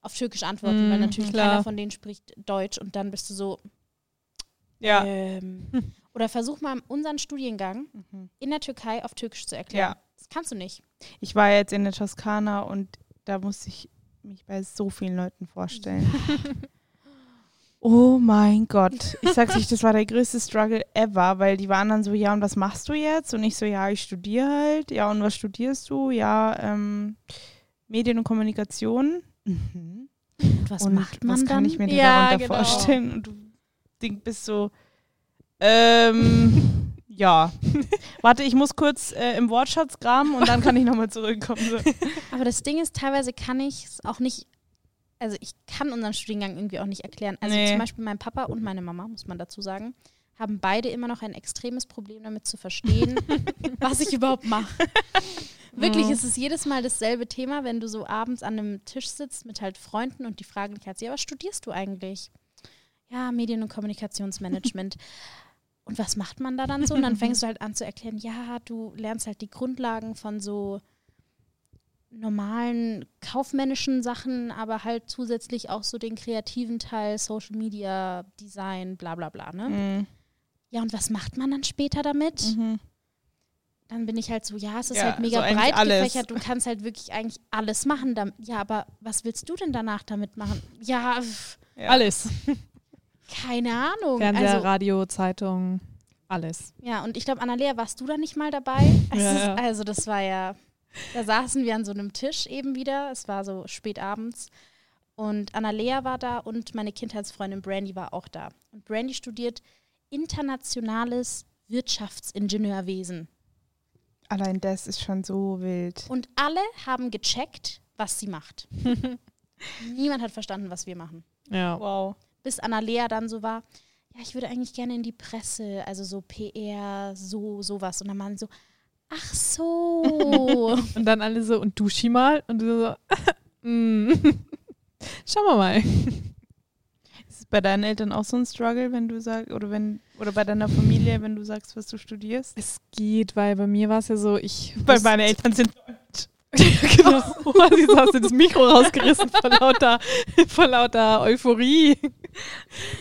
Speaker 1: auf Türkisch antworten, weil
Speaker 4: Mhm,
Speaker 1: natürlich
Speaker 4: klar.
Speaker 1: keiner von denen spricht Deutsch und dann bist du so,
Speaker 2: Ja.
Speaker 1: ähm, oder versuch mal unseren Studiengang
Speaker 2: Mhm.
Speaker 1: in der Türkei auf Türkisch zu erklären.
Speaker 2: Ja.
Speaker 1: Das kannst du nicht.
Speaker 2: Ich war jetzt in der Toskana und da musste ich mich bei so vielen Leuten vorstellen. Oh mein Gott. Ich sag's euch, das war der größte Struggle ever, weil die waren dann so, ja, und was machst du jetzt? Und ich so, ja, ich studiere halt. Ja, und was studierst du? Ja, ähm, Medien und Kommunikation. Mhm.
Speaker 1: Und was
Speaker 2: und
Speaker 1: macht man
Speaker 2: was kann
Speaker 1: dann?
Speaker 2: ich mir denn
Speaker 1: Ja,
Speaker 2: darunter
Speaker 1: genau.
Speaker 2: vorstellen? Und du denk, bist so, ähm, ja. Warte, ich muss kurz äh, im Wortschatz graben und dann kann ich nochmal zurückkommen. So.
Speaker 1: Aber das Ding ist, teilweise kann ich es auch nicht, also ich kann unseren Studiengang irgendwie auch nicht erklären. Also
Speaker 2: Nee.
Speaker 1: zum Beispiel mein Papa und meine Mama, muss man dazu sagen, haben beide immer noch ein extremes Problem damit zu verstehen, was ich überhaupt mache. Wirklich,
Speaker 2: Mhm.
Speaker 1: es ist jedes Mal dasselbe Thema, wenn du so abends an einem Tisch sitzt mit halt Freunden und die fragen dich halt, ja, was studierst du eigentlich? Ja, Medien- und Kommunikationsmanagement. Und was macht man da dann so? Und dann fängst du halt an zu erklären, ja, du lernst halt die Grundlagen von so normalen kaufmännischen Sachen, aber halt zusätzlich auch so den kreativen Teil, Social Media, Design, bla bla bla. Ne?
Speaker 2: Mhm.
Speaker 1: Ja, und was macht man dann später damit?
Speaker 2: Mhm.
Speaker 1: Dann bin ich halt so, ja, es ist
Speaker 2: Ja,
Speaker 1: halt mega
Speaker 2: so
Speaker 1: breit gefächert, du kannst halt wirklich eigentlich alles machen. Damit. Ja, aber was willst du denn danach damit machen? Ja,
Speaker 2: Ja.
Speaker 3: Alles.
Speaker 1: keine Ahnung.
Speaker 3: Fernseher,
Speaker 1: also,
Speaker 3: Radio, Zeitung, alles.
Speaker 1: Ja, und ich glaube, Annalea, warst du da nicht mal dabei? Ist,
Speaker 3: ja.
Speaker 1: Also, das war ja, da saßen wir an so einem Tisch eben wieder. Es war so spät abends. Und Annalea war da und meine Kindheitsfreundin Brandy war auch da. Und Brandy studiert internationales Wirtschaftsingenieurwesen.
Speaker 2: Allein das ist schon so wild.
Speaker 1: Und alle haben gecheckt, was sie macht. Niemand hat verstanden, was wir machen.
Speaker 3: Ja.
Speaker 2: Wow.
Speaker 1: Bis Annalea dann so war, ja, ich würde eigentlich gerne in die Presse, also so PR, so, sowas. Und dann waren sie so, ach so.
Speaker 3: Und dann alle so, und duschi mal. Und du so, mm. schauen wir mal.
Speaker 2: Ist es bei deinen Eltern auch so ein Struggle, wenn du sagst, oder wenn, oder bei deiner Familie, wenn du sagst, was du studierst?
Speaker 3: Es geht, weil bei mir war es ja so, ich.
Speaker 2: Weil meine Eltern sind
Speaker 3: genau. Oh, Jetzt hast du das Mikro rausgerissen vor lauter, vor lauter Euphorie.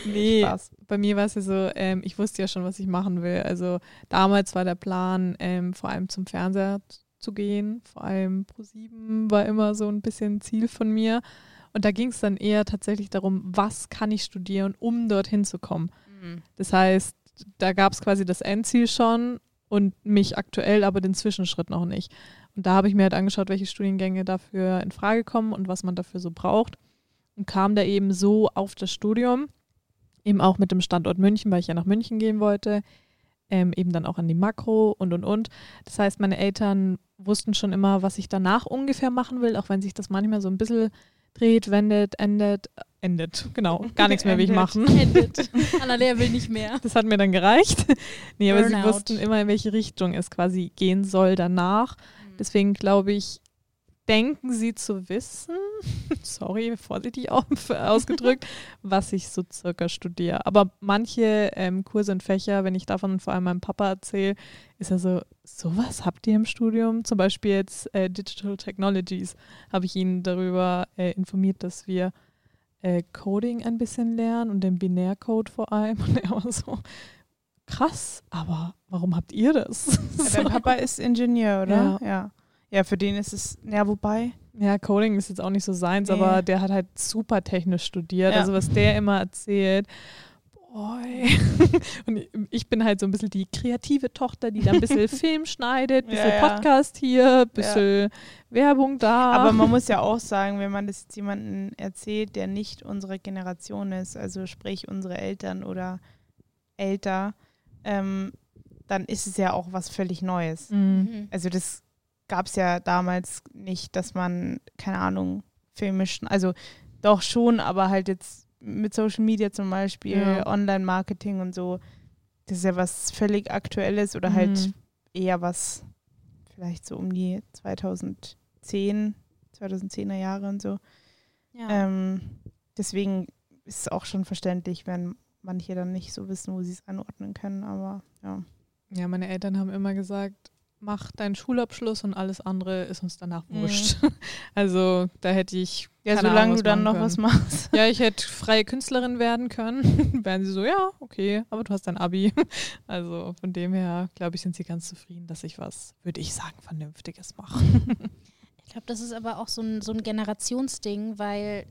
Speaker 3: Nee,
Speaker 2: Spaß.
Speaker 3: Bei mir war es ja so, ähm, ich wusste ja schon, was ich machen will. Also damals war der Plan, ähm, vor allem zum Fernseher zu gehen. Vor allem Pro7 war immer so ein bisschen Ziel von mir. Und da ging es dann eher tatsächlich darum, was kann ich studieren, um dorthin zu kommen. Das heißt, da gab es quasi das Endziel schon und mich aktuell aber den Zwischenschritt noch nicht. Und da habe ich mir halt angeschaut, welche Studiengänge dafür in Frage kommen und was man dafür so braucht. Und kam da eben so auf das Studium, eben auch mit dem Standort München, weil ich ja nach München gehen wollte, ähm, eben dann auch an die Makro und und und. Das heißt, meine Eltern wussten schon immer, was ich danach ungefähr machen will, auch wenn sich das manchmal so ein bisschen dreht, wendet, endet, endet, genau, gar nichts mehr will ich machen.
Speaker 1: Endet. Annalea will nicht mehr.
Speaker 3: Das hat mir dann gereicht. nee, aber sie
Speaker 1: Burnout.
Speaker 3: wussten immer, in welche Richtung es quasi gehen soll danach.
Speaker 1: Mhm.
Speaker 3: Deswegen glaube ich, denken sie zu wissen, sorry, vorsichtig au- ausgedrückt, was ich so circa studiere. Aber manche ähm, Kurse und Fächer, wenn ich davon vor allem meinem Papa erzähle, ist er so, sowas habt ihr im Studium? Zum Beispiel jetzt äh, Digital Technologies habe ich ihn darüber äh, informiert, dass wir äh, Coding ein bisschen lernen und den Binärcode vor allem. Und er war so, krass, aber warum habt ihr das?
Speaker 2: Ja, dein Papa ist Ingenieur, oder?
Speaker 3: Ja.
Speaker 2: Ja. Ja, für den ist es, ja, wobei.
Speaker 3: Ja, Coding ist jetzt auch nicht so seins,
Speaker 2: Nee.
Speaker 3: aber der hat halt super technisch studiert.
Speaker 2: Ja.
Speaker 3: Also was der immer erzählt, boah, Boy. Und ich bin halt so ein bisschen die kreative Tochter, die da ein bisschen Film schneidet, ein bisschen
Speaker 2: Ja, ja.
Speaker 3: Podcast hier, ein bisschen Werbung da.
Speaker 2: Aber man muss ja auch sagen, wenn man das jetzt jemandem erzählt, der nicht unsere Generation ist, also sprich unsere Eltern oder älter, ähm, dann ist es ja auch was völlig Neues.
Speaker 3: Mhm.
Speaker 1: Mhm.
Speaker 2: Also das gab es ja damals nicht, dass man, keine Ahnung, Filme, also doch schon, aber halt jetzt mit Social Media zum Beispiel,
Speaker 3: Ja.
Speaker 2: Online-Marketing und so, das ist ja was völlig Aktuelles oder halt
Speaker 3: Mhm.
Speaker 2: eher was vielleicht so um die 2010, 2010er Jahre und so.
Speaker 1: Ja.
Speaker 2: Ähm, deswegen ist es auch schon verständlich, wenn manche dann nicht so wissen, wo sie es anordnen können, aber ja.
Speaker 3: Ja, meine Eltern haben immer gesagt, mach deinen Schulabschluss und alles andere ist uns danach
Speaker 2: Mhm.
Speaker 3: wurscht. Also da hätte ich.
Speaker 2: Ja,
Speaker 3: keine
Speaker 2: solange
Speaker 3: Ahnung,
Speaker 2: du dann noch
Speaker 3: machen
Speaker 2: was
Speaker 3: können.
Speaker 2: machst.
Speaker 3: Ja, ich hätte freie Künstlerin werden können. Wären sie so, ja, okay, aber du hast dein Abi. Also von dem her, glaube ich, sind sie ganz zufrieden, dass ich was, würde ich sagen, Vernünftiges mache.
Speaker 1: Ich glaube, das ist aber auch so ein, so ein Generationsding, weil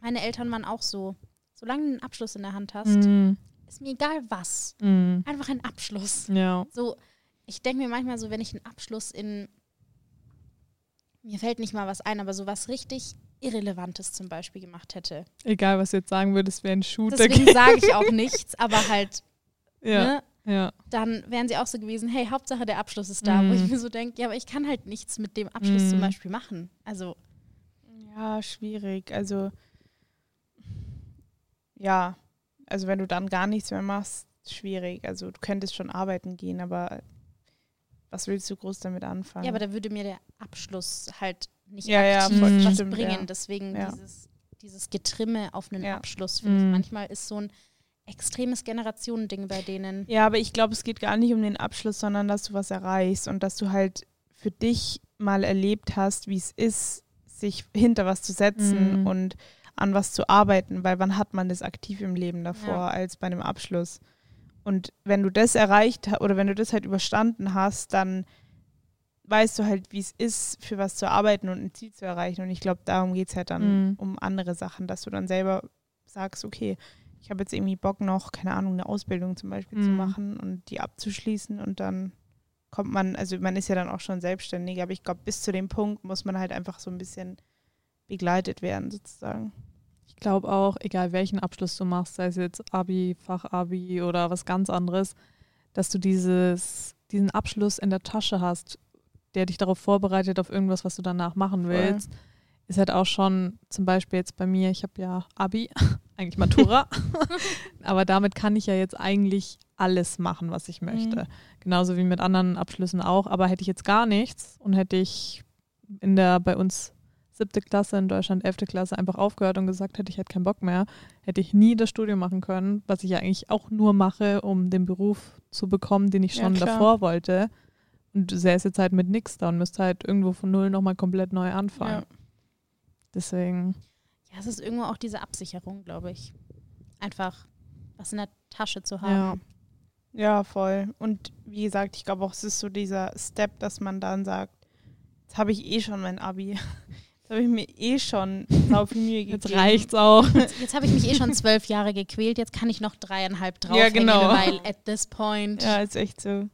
Speaker 1: meine Eltern waren auch so. Solange du einen Abschluss in der Hand hast,
Speaker 3: Mm,
Speaker 1: ist mir egal was.
Speaker 3: mm,
Speaker 1: Einfach ein Abschluss.
Speaker 3: ja.
Speaker 1: So, ich denke mir manchmal so, wenn ich einen Abschluss in. Mir fällt nicht mal was ein, aber so was richtig Irrelevantes zum Beispiel gemacht hätte.
Speaker 3: Egal, was du jetzt sagen würdest, wäre ein Shooter.
Speaker 1: Deswegen sage ich auch nichts, aber halt,
Speaker 3: ja,
Speaker 1: ne,
Speaker 3: ja.
Speaker 1: dann wären sie auch so gewesen, hey, Hauptsache der Abschluss ist da, wo ich
Speaker 3: Mhm.
Speaker 1: mir so denke, ja, aber ich kann halt nichts mit dem Abschluss zum
Speaker 3: Mhm.
Speaker 1: Beispiel machen. Also,
Speaker 2: Ja, schwierig. Also, ja, also wenn du dann gar nichts mehr machst, schwierig. Also du könntest schon arbeiten gehen, aber was willst du groß damit anfangen?
Speaker 1: ja, aber da würde mir der Abschluss halt nicht
Speaker 2: Ja, ja,
Speaker 3: voll,
Speaker 1: was
Speaker 2: stimmt,
Speaker 1: bringen.
Speaker 2: ja.
Speaker 1: Deswegen
Speaker 2: Ja.
Speaker 1: dieses, dieses Getrimme auf einen. Abschluss,
Speaker 3: Mhm.
Speaker 1: manchmal ist so ein extremes Generationending bei denen.
Speaker 2: Ja, aber ich glaube, es geht gar nicht um den Abschluss, sondern dass du was erreichst und dass du halt für dich mal erlebt hast, wie es ist, sich hinter was zu setzen
Speaker 3: Mhm.
Speaker 2: und an was zu arbeiten, weil wann hat man das aktiv im Leben davor als bei einem Abschluss? Und wenn du das erreicht oder wenn du das halt überstanden hast, dann weißt du halt, wie es ist, für was zu arbeiten und ein Ziel zu erreichen. Und ich glaube, darum geht es halt dann
Speaker 3: Mhm.
Speaker 2: um andere Sachen, dass du dann selber sagst, okay, ich habe jetzt irgendwie Bock noch, keine Ahnung, eine Ausbildung zum Beispiel zu
Speaker 3: Mhm.
Speaker 2: machen und die abzuschließen und dann kommt man, also man ist ja dann auch schon selbstständig, aber ich glaube, bis zu dem Punkt muss man halt einfach so ein bisschen begleitet werden, sozusagen.
Speaker 3: Ich glaube auch, egal welchen Abschluss du machst, sei es jetzt Abi, Fachabi oder was ganz anderes, dass du dieses, diesen Abschluss in der Tasche hast, der dich darauf vorbereitet, auf irgendwas, was du danach machen
Speaker 2: Voll.
Speaker 3: willst. Ist halt auch schon, zum Beispiel jetzt bei mir, ich habe ja Abi, eigentlich Matura, aber damit kann ich ja jetzt eigentlich alles machen, was ich möchte.
Speaker 2: Mhm.
Speaker 3: Genauso wie mit anderen Abschlüssen auch. Aber hätte ich jetzt gar nichts und hätte ich in der bei uns siebte Klasse in Deutschland, elfte Klasse einfach aufgehört und gesagt hätte, ich hätte keinen Bock mehr, hätte ich nie das Studium machen können, was ich ja eigentlich auch nur mache, um den Beruf zu bekommen, den ich
Speaker 2: Ja,
Speaker 3: schon
Speaker 2: klar.
Speaker 3: davor wollte. Und säße jetzt halt mit nix da und müsste halt irgendwo von null nochmal komplett neu anfangen.
Speaker 2: Ja.
Speaker 3: Deswegen,
Speaker 1: Ja, es ist irgendwo auch diese Absicherung, glaube ich. Einfach was in der Tasche zu haben.
Speaker 3: ja.
Speaker 2: Ja, voll. Und wie gesagt, ich glaube auch, es ist so dieser Step, dass man dann sagt, jetzt habe ich eh schon mein Abi. Jetzt habe ich mir eh schon sau viel Mühe gegeben.
Speaker 3: Jetzt reicht's auch.
Speaker 1: Jetzt, jetzt habe ich mich eh schon zwölf Jahre gequält, jetzt kann ich noch dreieinhalb draufhängen,
Speaker 2: genau.
Speaker 1: weil at this point.
Speaker 2: Ja, ist echt so.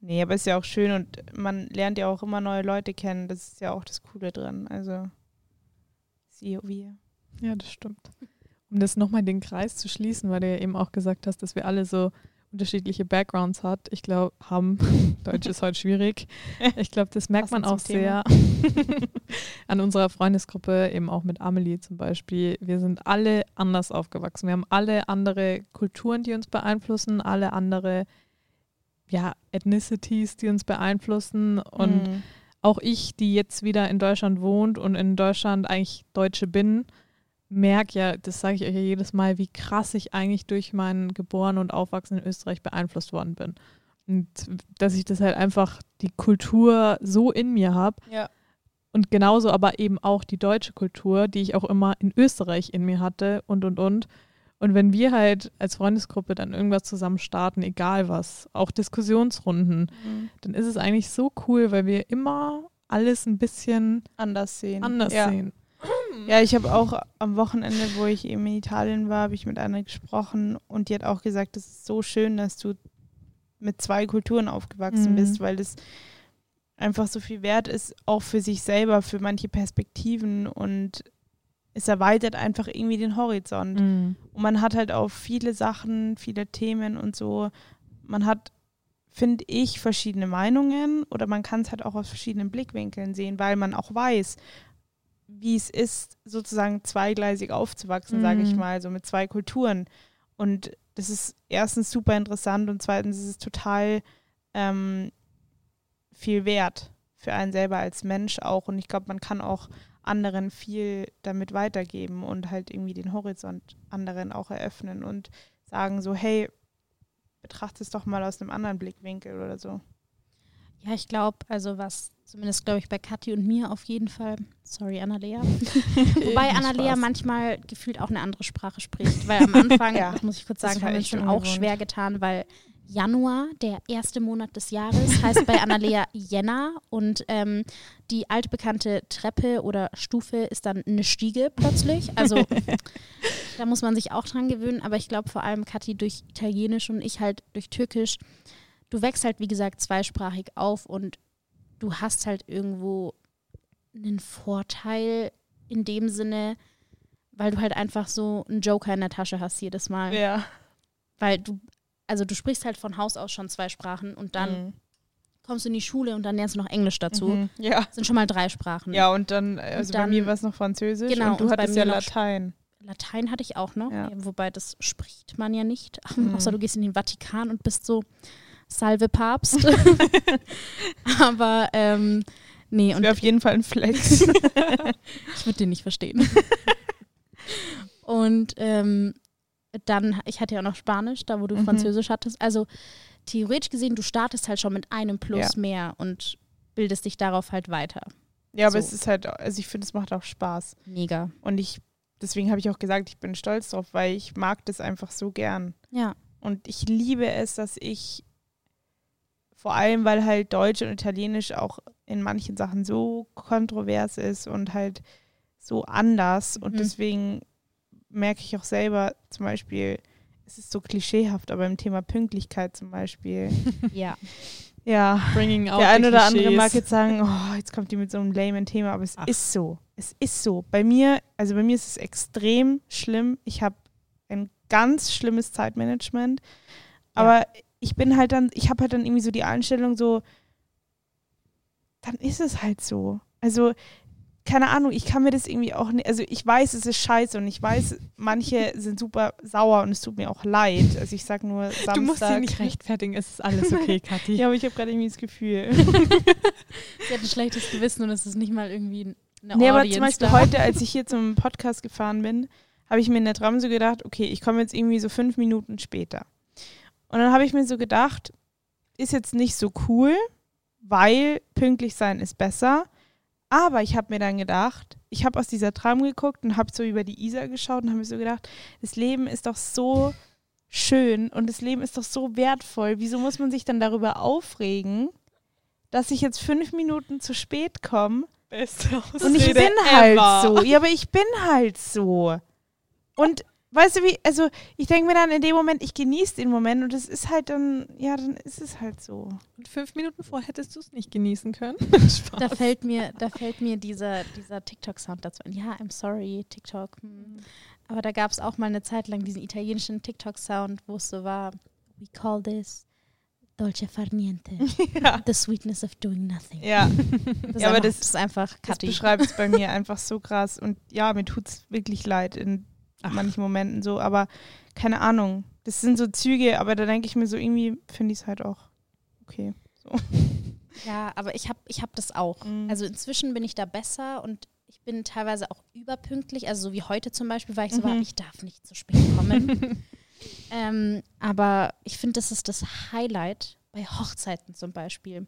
Speaker 2: Nee, aber ist ja auch schön und man lernt ja auch immer neue Leute kennen. Das ist ja auch das Coole dran. Also, siehe wir.
Speaker 3: Ja, das stimmt. Um das nochmal den Kreis zu schließen, weil du ja eben auch gesagt hast, dass wir alle so unterschiedliche Backgrounds hat. Ich glaube, haben. Deutsch ist heute schwierig. Ich glaube, das merkt man
Speaker 2: Passend
Speaker 3: auch
Speaker 2: zum
Speaker 3: sehr an unserer Freundesgruppe, eben auch mit Amelie zum Beispiel. Wir sind alle anders aufgewachsen. Wir haben alle andere Kulturen, die uns beeinflussen, alle andere ja, Ethnicities, die uns beeinflussen. Und
Speaker 2: Mhm.
Speaker 3: auch ich, die jetzt wieder in Deutschland wohnt und in Deutschland eigentlich Deutsche bin, merke ja, das sage ich euch ja jedes Mal, wie krass ich eigentlich durch mein Geboren und Aufwachsen in Österreich beeinflusst worden bin. Und dass ich das halt einfach die Kultur so in mir habe
Speaker 2: ja.
Speaker 3: und genauso aber eben auch die deutsche Kultur, die ich auch immer in Österreich in mir hatte und und und. Und wenn wir halt als Freundesgruppe dann irgendwas zusammen starten, egal was, auch Diskussionsrunden,
Speaker 2: Mhm.
Speaker 3: dann ist es eigentlich so cool, weil wir immer alles ein bisschen
Speaker 2: Anders sehen.
Speaker 3: anders
Speaker 2: ja.
Speaker 3: sehen.
Speaker 2: Ja, ich habe auch am Wochenende, wo ich eben in Italien war, habe ich mit einer gesprochen und die hat auch gesagt, es ist so schön, dass du mit zwei Kulturen aufgewachsen
Speaker 3: Mhm.
Speaker 2: bist, weil das einfach so viel wert ist, auch für sich selber, für manche Perspektiven und es erweitert einfach irgendwie den Horizont.
Speaker 3: Mhm.
Speaker 2: Und man hat halt auf viele Sachen, viele Themen und so, man hat, finde ich, verschiedene Meinungen oder man kann es halt auch aus verschiedenen Blickwinkeln sehen, weil man auch weiß, wie es ist, sozusagen zweigleisig aufzuwachsen, sage ich
Speaker 3: Mhm.
Speaker 2: mal, so mit zwei Kulturen. Und das ist erstens super interessant und zweitens ist es total ähm, viel wert für einen selber als Mensch auch. Und ich glaube, man kann auch anderen viel damit weitergeben und halt irgendwie den Horizont anderen auch eröffnen und sagen so, hey, betrachte es doch mal aus einem anderen Blickwinkel oder so.
Speaker 1: Ja, ich glaube, also was zumindest glaube ich bei Kathi und mir auf jeden Fall, sorry Annalea, wobei Annalea manchmal gefühlt auch eine andere Sprache spricht, weil am Anfang,
Speaker 2: Ja,
Speaker 1: das muss ich kurz sagen, haben wir uns schon auch
Speaker 2: ungewohnt.
Speaker 1: schwer getan, weil Januar, der erste Monat des Jahres, heißt bei Annalea Jänner und ähm, die altbekannte Treppe oder Stufe ist dann eine Stiege plötzlich. Also da muss man sich auch dran gewöhnen, aber ich glaube vor allem Kathi durch Italienisch und ich halt durch Türkisch. Du wächst halt, wie gesagt, zweisprachig auf und du hast halt irgendwo einen Vorteil in dem Sinne, weil du halt einfach so einen Joker in der Tasche hast jedes Mal.
Speaker 2: Ja.
Speaker 1: Weil du, also du sprichst halt von Haus aus schon zwei Sprachen und dann
Speaker 2: Mhm.
Speaker 1: kommst du in die Schule und dann lernst du noch Englisch dazu.
Speaker 2: Mhm. Ja.
Speaker 1: Das sind schon mal drei Sprachen.
Speaker 2: Ja, und dann, also bei
Speaker 1: dann-
Speaker 2: mir war es noch Französisch
Speaker 1: Genau,
Speaker 2: und du
Speaker 1: und bei
Speaker 2: hattest ja Latein.
Speaker 1: Latein hatte ich auch noch,
Speaker 2: Ja.
Speaker 1: wobei das spricht man ja nicht.
Speaker 2: Mhm.
Speaker 1: Außer du gehst in den Vatikan und bist so Salve Papst. Aber ähm, nee,
Speaker 2: Das
Speaker 1: und
Speaker 2: auf jeden Fall ein Flex.
Speaker 1: ich würde den nicht verstehen. und ähm, dann, ich hatte ja auch noch Spanisch, da wo du
Speaker 2: Mhm.
Speaker 1: Französisch hattest. Also theoretisch gesehen, du startest halt schon mit einem Plus
Speaker 2: Ja.
Speaker 1: mehr und bildest dich darauf halt weiter.
Speaker 2: ja, aber
Speaker 1: So.
Speaker 2: es ist halt, also ich finde, es macht auch Spaß.
Speaker 1: Mega.
Speaker 2: Und ich, deswegen habe ich auch gesagt, ich bin stolz drauf, weil ich mag das einfach so gern.
Speaker 1: Ja.
Speaker 2: Und ich liebe es, dass ich, vor allem weil halt Deutsch und Italienisch auch in manchen Sachen so kontrovers ist und halt so anders. Und
Speaker 1: Mhm.
Speaker 2: deswegen merke ich auch selber zum Beispiel, es ist so klischeehaft, aber im Thema Pünktlichkeit zum Beispiel.
Speaker 1: Ja.
Speaker 3: Ja, bringing
Speaker 2: Der eine
Speaker 3: the
Speaker 2: oder andere mag jetzt sagen, oh, jetzt kommt die mit so einem lamen Thema, aber es
Speaker 3: Ach.
Speaker 2: ist so. Es ist so. Bei mir, also bei mir ist es extrem schlimm. Ich habe ein ganz schlimmes Zeitmanagement. Aber ich bin halt dann, ich habe halt dann irgendwie so die Einstellung so, dann ist es halt so. Also, keine Ahnung, ich kann mir das irgendwie auch nicht, also ich weiß, es ist scheiße und ich weiß, manche sind super sauer und es tut mir auch leid. Also ich sag nur Samstag.
Speaker 3: Du musst dich nicht rechtfertigen, es ist alles okay, Kathi.
Speaker 2: Ja, aber ich habe gerade irgendwie das Gefühl.
Speaker 1: Sie hat ein schlechtes Gewissen und es ist nicht mal irgendwie eine
Speaker 2: Nee, aber zum Beispiel
Speaker 1: da.
Speaker 2: heute, als ich hier zum Podcast gefahren bin, habe ich mir in der Tram so gedacht, okay, ich komme jetzt irgendwie so fünf Minuten später. Und dann habe ich mir so gedacht, ist jetzt nicht so cool, weil pünktlich sein ist besser. Aber ich habe mir dann gedacht, ich habe aus dieser Tram geguckt und habe so über die Isar geschaut und habe mir so gedacht, das Leben ist doch so schön und das Leben ist doch so wertvoll. Wieso muss man sich dann darüber aufregen, dass ich jetzt fünf Minuten zu spät komme
Speaker 3: Beste
Speaker 2: und ich bin halt so. Ja, aber ich bin halt so. Und weißt du wie, also ich denke mir dann in dem Moment, ich genieße den Moment und es ist halt dann, ja, dann ist es halt so.
Speaker 3: Und fünf Minuten vor hättest du es nicht genießen können. Spaß.
Speaker 1: Da fällt mir, da fällt mir dieser, dieser TikTok-Sound dazu ein. Ja, I'm sorry, TikTok. hm. Aber da gab es auch mal eine Zeit lang diesen italienischen TikTok-Sound, wo es so war, we call this dolce far niente.
Speaker 2: Ja.
Speaker 1: The sweetness of doing nothing.
Speaker 2: Ja,
Speaker 1: Das,
Speaker 2: Ja, aber das-
Speaker 1: das ist einfach
Speaker 2: das
Speaker 1: Kathi.
Speaker 2: beschreibt es bei mir einfach so krass. Und ja, mir tut es wirklich leid in
Speaker 3: Ach.
Speaker 2: manchen Momenten so, aber keine Ahnung. Das sind so Züge, aber da denke ich mir so, irgendwie finde ich es halt auch okay.
Speaker 1: Ja, aber ich habe ich hab das auch.
Speaker 2: Mhm.
Speaker 1: Also inzwischen bin ich da besser und ich bin teilweise auch überpünktlich. Also so wie heute zum Beispiel, weil ich so
Speaker 2: Mhm.
Speaker 1: war, ich darf nicht zu spät kommen. ähm, aber ich finde, das ist das Highlight bei Hochzeiten zum Beispiel.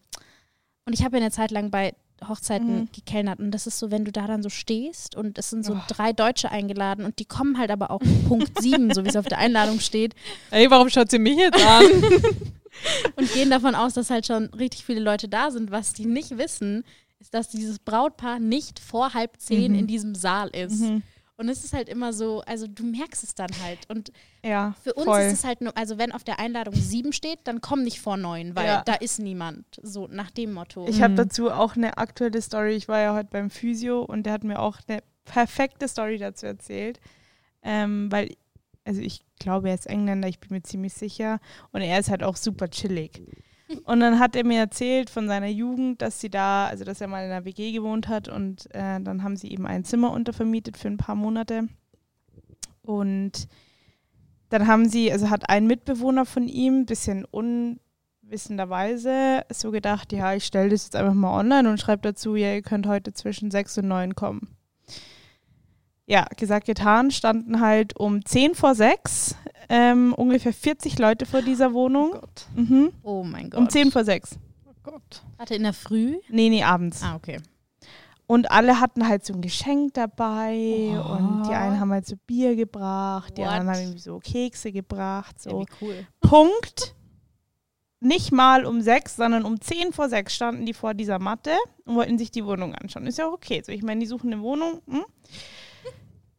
Speaker 1: Und ich habe ja eine Zeit lang bei Hochzeiten
Speaker 2: Mhm.
Speaker 1: gekellnert und das ist so, wenn du da dann so stehst und es sind so
Speaker 2: Oh.
Speaker 1: drei Deutsche eingeladen und die kommen halt aber auch Punkt sieben, so wie es auf der Einladung steht
Speaker 3: Ey, warum schaut sie mich jetzt an?
Speaker 1: und gehen davon aus, dass halt schon richtig viele Leute da sind. Was die nicht wissen, ist, dass dieses Brautpaar nicht vor halb zehn
Speaker 3: Mhm.
Speaker 1: in diesem Saal ist.
Speaker 2: Mhm.
Speaker 1: Und es ist halt immer so, also du merkst es dann halt. Und
Speaker 2: Ja,
Speaker 1: für uns
Speaker 2: voll.
Speaker 1: ist es halt nur, also wenn auf der Einladung sieben steht, dann komm nicht vor neun, weil
Speaker 2: Ja.
Speaker 1: da ist niemand. So nach dem Motto.
Speaker 2: Ich habe
Speaker 3: Mhm.
Speaker 2: dazu auch eine aktuelle Story. Ich war ja heute beim Physio und der hat mir auch eine perfekte Story dazu erzählt. Ähm, weil, also ich glaube, er ist Engländer, ich bin mir ziemlich sicher. Und er ist halt auch super chillig. Und dann hat er mir erzählt von seiner Jugend, dass sie da, also dass er mal in einer WG gewohnt hat und äh, dann haben sie eben ein Zimmer untervermietet für ein paar Monate. Und dann haben sie, also hat ein Mitbewohner von ihm, bisschen unwissenderweise, so gedacht, ja, ich stelle das jetzt einfach mal online und schreibe dazu, ja, ihr könnt heute zwischen sechs und neun kommen. Ja, gesagt, getan, standen halt um zehn vor sechs ähm, ungefähr 40 Leute vor dieser Wohnung.
Speaker 3: Gott.
Speaker 2: Mhm.
Speaker 1: oh mein Gott.
Speaker 2: Um zehn vor sechs.
Speaker 3: Oh Gott.
Speaker 1: Warte, in der Früh?
Speaker 2: Nee, nee, abends.
Speaker 1: Ah, okay.
Speaker 2: Und alle hatten halt so ein Geschenk dabei
Speaker 3: Oh.
Speaker 2: und die einen haben halt so Bier gebracht, die
Speaker 1: What?
Speaker 2: anderen haben irgendwie so Kekse gebracht.
Speaker 1: Ja,
Speaker 2: So.
Speaker 1: wie cool.
Speaker 2: Punkt. Nicht mal um sechs, sondern um zehn vor sechs standen die vor dieser Matte und wollten sich die Wohnung anschauen. Ist ja auch okay. So, ich meine, die suchen eine Wohnung. Hm?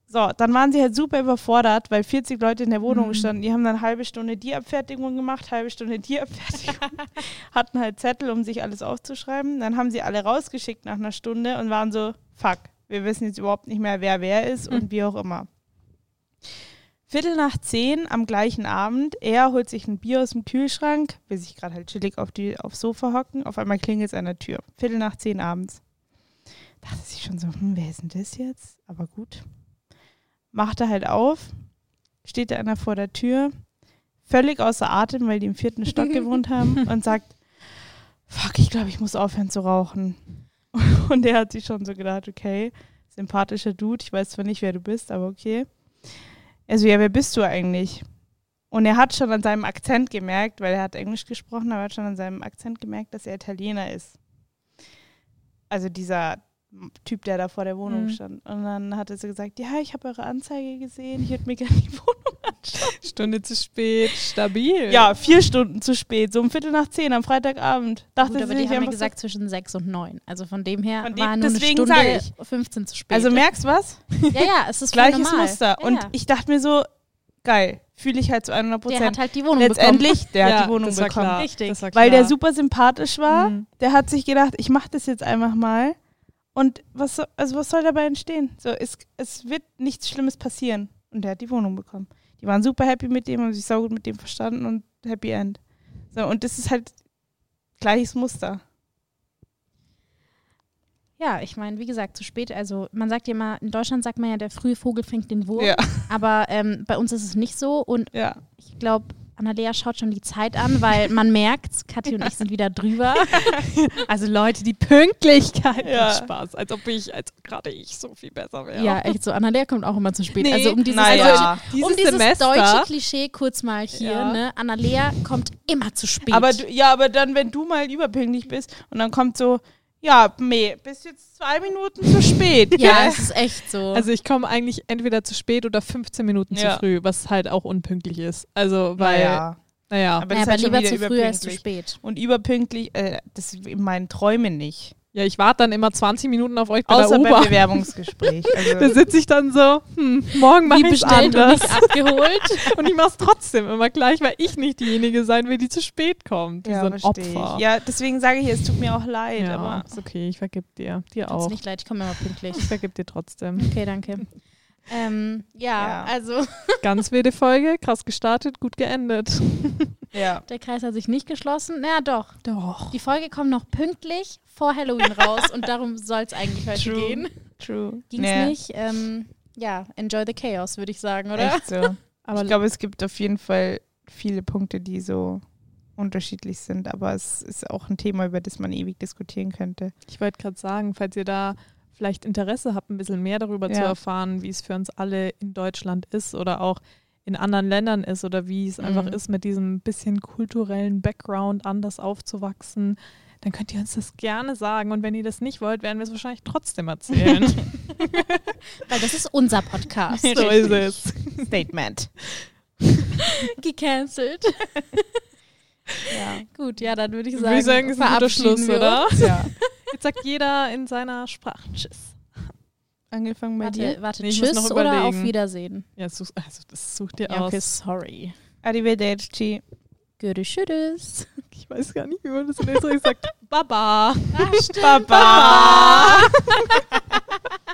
Speaker 2: So, dann waren sie halt super überfordert, weil 40 Leute in der Wohnung
Speaker 3: Mhm.
Speaker 2: standen. Die haben dann eine halbe Stunde die Abfertigung gemacht, halbe Stunde die Abfertigung. hatten halt Zettel, um sich alles aufzuschreiben. Dann haben sie alle rausgeschickt nach einer Stunde und waren so, fuck, wir wissen jetzt überhaupt nicht mehr, wer wer ist und wie auch immer. Viertel nach zehn am gleichen Abend, er holt sich ein Bier aus dem Kühlschrank, will sich gerade halt chillig auf die, aufs Sofa hocken, auf einmal klingelt es an der Tür. Viertel nach zehn abends. Dachte sich schon so, hm, wer ist denn das jetzt? Aber gut. Macht er halt auf, steht da einer vor der Tür, völlig außer Atem, weil die im vierten Stock gewohnt haben und sagt, fuck, ich glaube, ich muss aufhören zu rauchen. Und er hat sich schon so gedacht, okay, sympathischer Dude, ich weiß zwar nicht, wer du bist, aber okay. Also ja, wer bist du eigentlich? Und er hat schon an seinem Akzent gemerkt, weil er hat Englisch gesprochen, aber er hat schon an seinem Akzent gemerkt, dass er Italiener ist. Also dieser Typ, der da vor der Wohnung
Speaker 1: Mhm.
Speaker 2: stand. Und dann hat er so gesagt, ja, ich habe eure Anzeige gesehen, ich würde mir gerne die Wohnung anschauen.
Speaker 3: Stunde zu spät, stabil.
Speaker 2: Ja, vier Stunden zu spät, so um Viertel nach zehn am Freitagabend. Dachte
Speaker 1: Gut, aber
Speaker 2: sie
Speaker 1: die haben ja
Speaker 2: einfach
Speaker 1: gesagt zwischen sechs und neun. Also von dem her
Speaker 2: Von dem-
Speaker 1: war nur
Speaker 2: deswegen
Speaker 1: eine Stunde 15 zu spät.
Speaker 2: also merkst was?
Speaker 1: ja, ja, es ist
Speaker 2: Gleiches
Speaker 1: normal.
Speaker 2: Muster.
Speaker 1: Ja,
Speaker 2: Und
Speaker 1: ja.
Speaker 2: ich dachte mir so, geil, fühle ich halt zu 100%
Speaker 1: der hat
Speaker 2: Prozent.
Speaker 1: halt die Wohnung
Speaker 2: Letztendlich, der
Speaker 3: ja,
Speaker 2: hat die Wohnung
Speaker 3: das war
Speaker 2: bekommen.
Speaker 3: Klar.
Speaker 1: Richtig.
Speaker 3: Das war
Speaker 2: Weil der super sympathisch war.
Speaker 3: Mhm.
Speaker 2: Der hat sich gedacht, ich mache das jetzt einfach mal. Und was, so- also was soll dabei entstehen? So, es, es wird nichts Schlimmes passieren. Und der hat die Wohnung bekommen. Die waren super happy mit dem, haben sich saugut mit dem verstanden und Happy End. So, und das ist halt gleiches Muster.
Speaker 1: Ja, ich meine, wie gesagt, zu spät. Also man sagt ja immer, in Deutschland sagt man ja, der frühe Vogel fängt den Wurm.
Speaker 2: Ja.
Speaker 1: Aber ähm, bei uns ist es nicht so. Und
Speaker 2: Ja.
Speaker 1: ich glaube, Annalea schaut schon die Zeit an, weil man merkt, Kathi und ich sind wieder drüber.
Speaker 3: Also Leute, die Pünktlichkeit.
Speaker 2: Ja.
Speaker 3: Spaß. Als ob ich, als ob gerade ich so viel besser wäre.
Speaker 1: Ja, echt so. Annalea kommt auch immer zu spät.
Speaker 3: Nee,
Speaker 1: also um dieses,
Speaker 2: naja.
Speaker 1: deutsche, um dieses
Speaker 3: Semester.
Speaker 1: deutsche Klischee kurz mal hier,
Speaker 3: Ja.
Speaker 1: ne? Annalea kommt immer zu spät.
Speaker 2: Aber du, ja, aber dann, wenn du mal überpünktlich bist und dann kommt so, ja, nee, bist jetzt zwei Minuten zu spät.
Speaker 1: ja,
Speaker 2: gell?
Speaker 1: es ist echt so.
Speaker 3: Also ich komme eigentlich entweder zu spät oder 15 Minuten
Speaker 2: Ja.
Speaker 3: zu früh, was halt auch unpünktlich ist. Also, weil,
Speaker 2: naja.
Speaker 3: naja,
Speaker 2: Aber
Speaker 1: ja, aber
Speaker 2: halt
Speaker 1: lieber zu früh als zu spät.
Speaker 2: Und überpünktlich, äh, das ist in meinen Träumen nicht.
Speaker 3: Ja, ich warte dann immer 20 Minuten auf euch bei
Speaker 2: Außer
Speaker 3: der
Speaker 2: beim
Speaker 3: U-Bahn.
Speaker 2: Bewerbungsgespräch.
Speaker 3: Da
Speaker 2: Also,
Speaker 3: sitze ich dann so, hm, morgen mache ich
Speaker 1: und
Speaker 3: anders.
Speaker 1: nicht abgeholt.
Speaker 3: Und ich mache es trotzdem immer gleich, weil ich nicht diejenige sein will, die zu spät kommt. Wie
Speaker 2: ja,
Speaker 3: so ein Opfer.
Speaker 2: ich. Ja, deswegen sage ich, es tut mir auch leid.
Speaker 3: Ja,
Speaker 2: Aber
Speaker 3: ist okay, ich vergib dir. Dir
Speaker 1: Tut's
Speaker 3: auch.
Speaker 1: nicht leid, ich komme immer pünktlich.
Speaker 3: Ich vergib dir trotzdem.
Speaker 1: Okay, danke. Ähm, ja,
Speaker 2: Ja.
Speaker 1: also
Speaker 3: Ganz wilde Folge, krass gestartet, gut geendet.
Speaker 2: ja.
Speaker 1: der Kreis hat sich nicht geschlossen. Na doch,
Speaker 3: Doch.
Speaker 1: die Folge kommt noch pünktlich vor Halloween raus und darum soll es eigentlich heute
Speaker 2: True.
Speaker 1: gehen.
Speaker 2: True.
Speaker 1: Ging's
Speaker 2: Nee,
Speaker 1: nicht? Ähm, ja, enjoy the chaos, würde ich sagen, oder?
Speaker 2: Echt so.
Speaker 3: Aber
Speaker 2: ich glaube, es gibt auf jeden Fall viele Punkte, die so unterschiedlich sind, aber es ist auch ein Thema, über das man ewig diskutieren könnte.
Speaker 3: Ich wollte gerade sagen, falls ihr da vielleicht Interesse habt, ein bisschen mehr darüber zu
Speaker 2: Ja.
Speaker 3: erfahren, wie es für uns alle in Deutschland ist oder auch in anderen Ländern ist oder wie es einfach
Speaker 2: Mhm.
Speaker 3: ist, mit diesem bisschen kulturellen Background anders aufzuwachsen, dann könnt ihr uns das gerne sagen. Und wenn ihr das nicht wollt, werden wir es wahrscheinlich trotzdem erzählen.
Speaker 1: Weil das ist unser Podcast.
Speaker 3: so ist es.
Speaker 2: Statement.
Speaker 1: Gecancelt.
Speaker 2: Ja.
Speaker 1: Gut, ja, dann würde ich sagen,
Speaker 3: Würde ich sagen, ist ein guter Schluss, oder?
Speaker 2: ja.
Speaker 3: Jetzt sagt jeder in seiner Sprache Tschüss.
Speaker 2: Angefangen bei
Speaker 1: Warte,
Speaker 2: dir.
Speaker 1: warte
Speaker 3: Nee, ich muss
Speaker 1: tschüss
Speaker 3: noch
Speaker 1: oder auf. Wiedersehen?
Speaker 3: Ja, such, also das such dir
Speaker 1: Ja,
Speaker 3: aus.
Speaker 1: okay, sorry.
Speaker 2: Arrivederci.
Speaker 1: Görüşürüz.
Speaker 3: Ich weiß gar nicht, wie man das in Österreich sagt. Baba.
Speaker 2: Baba.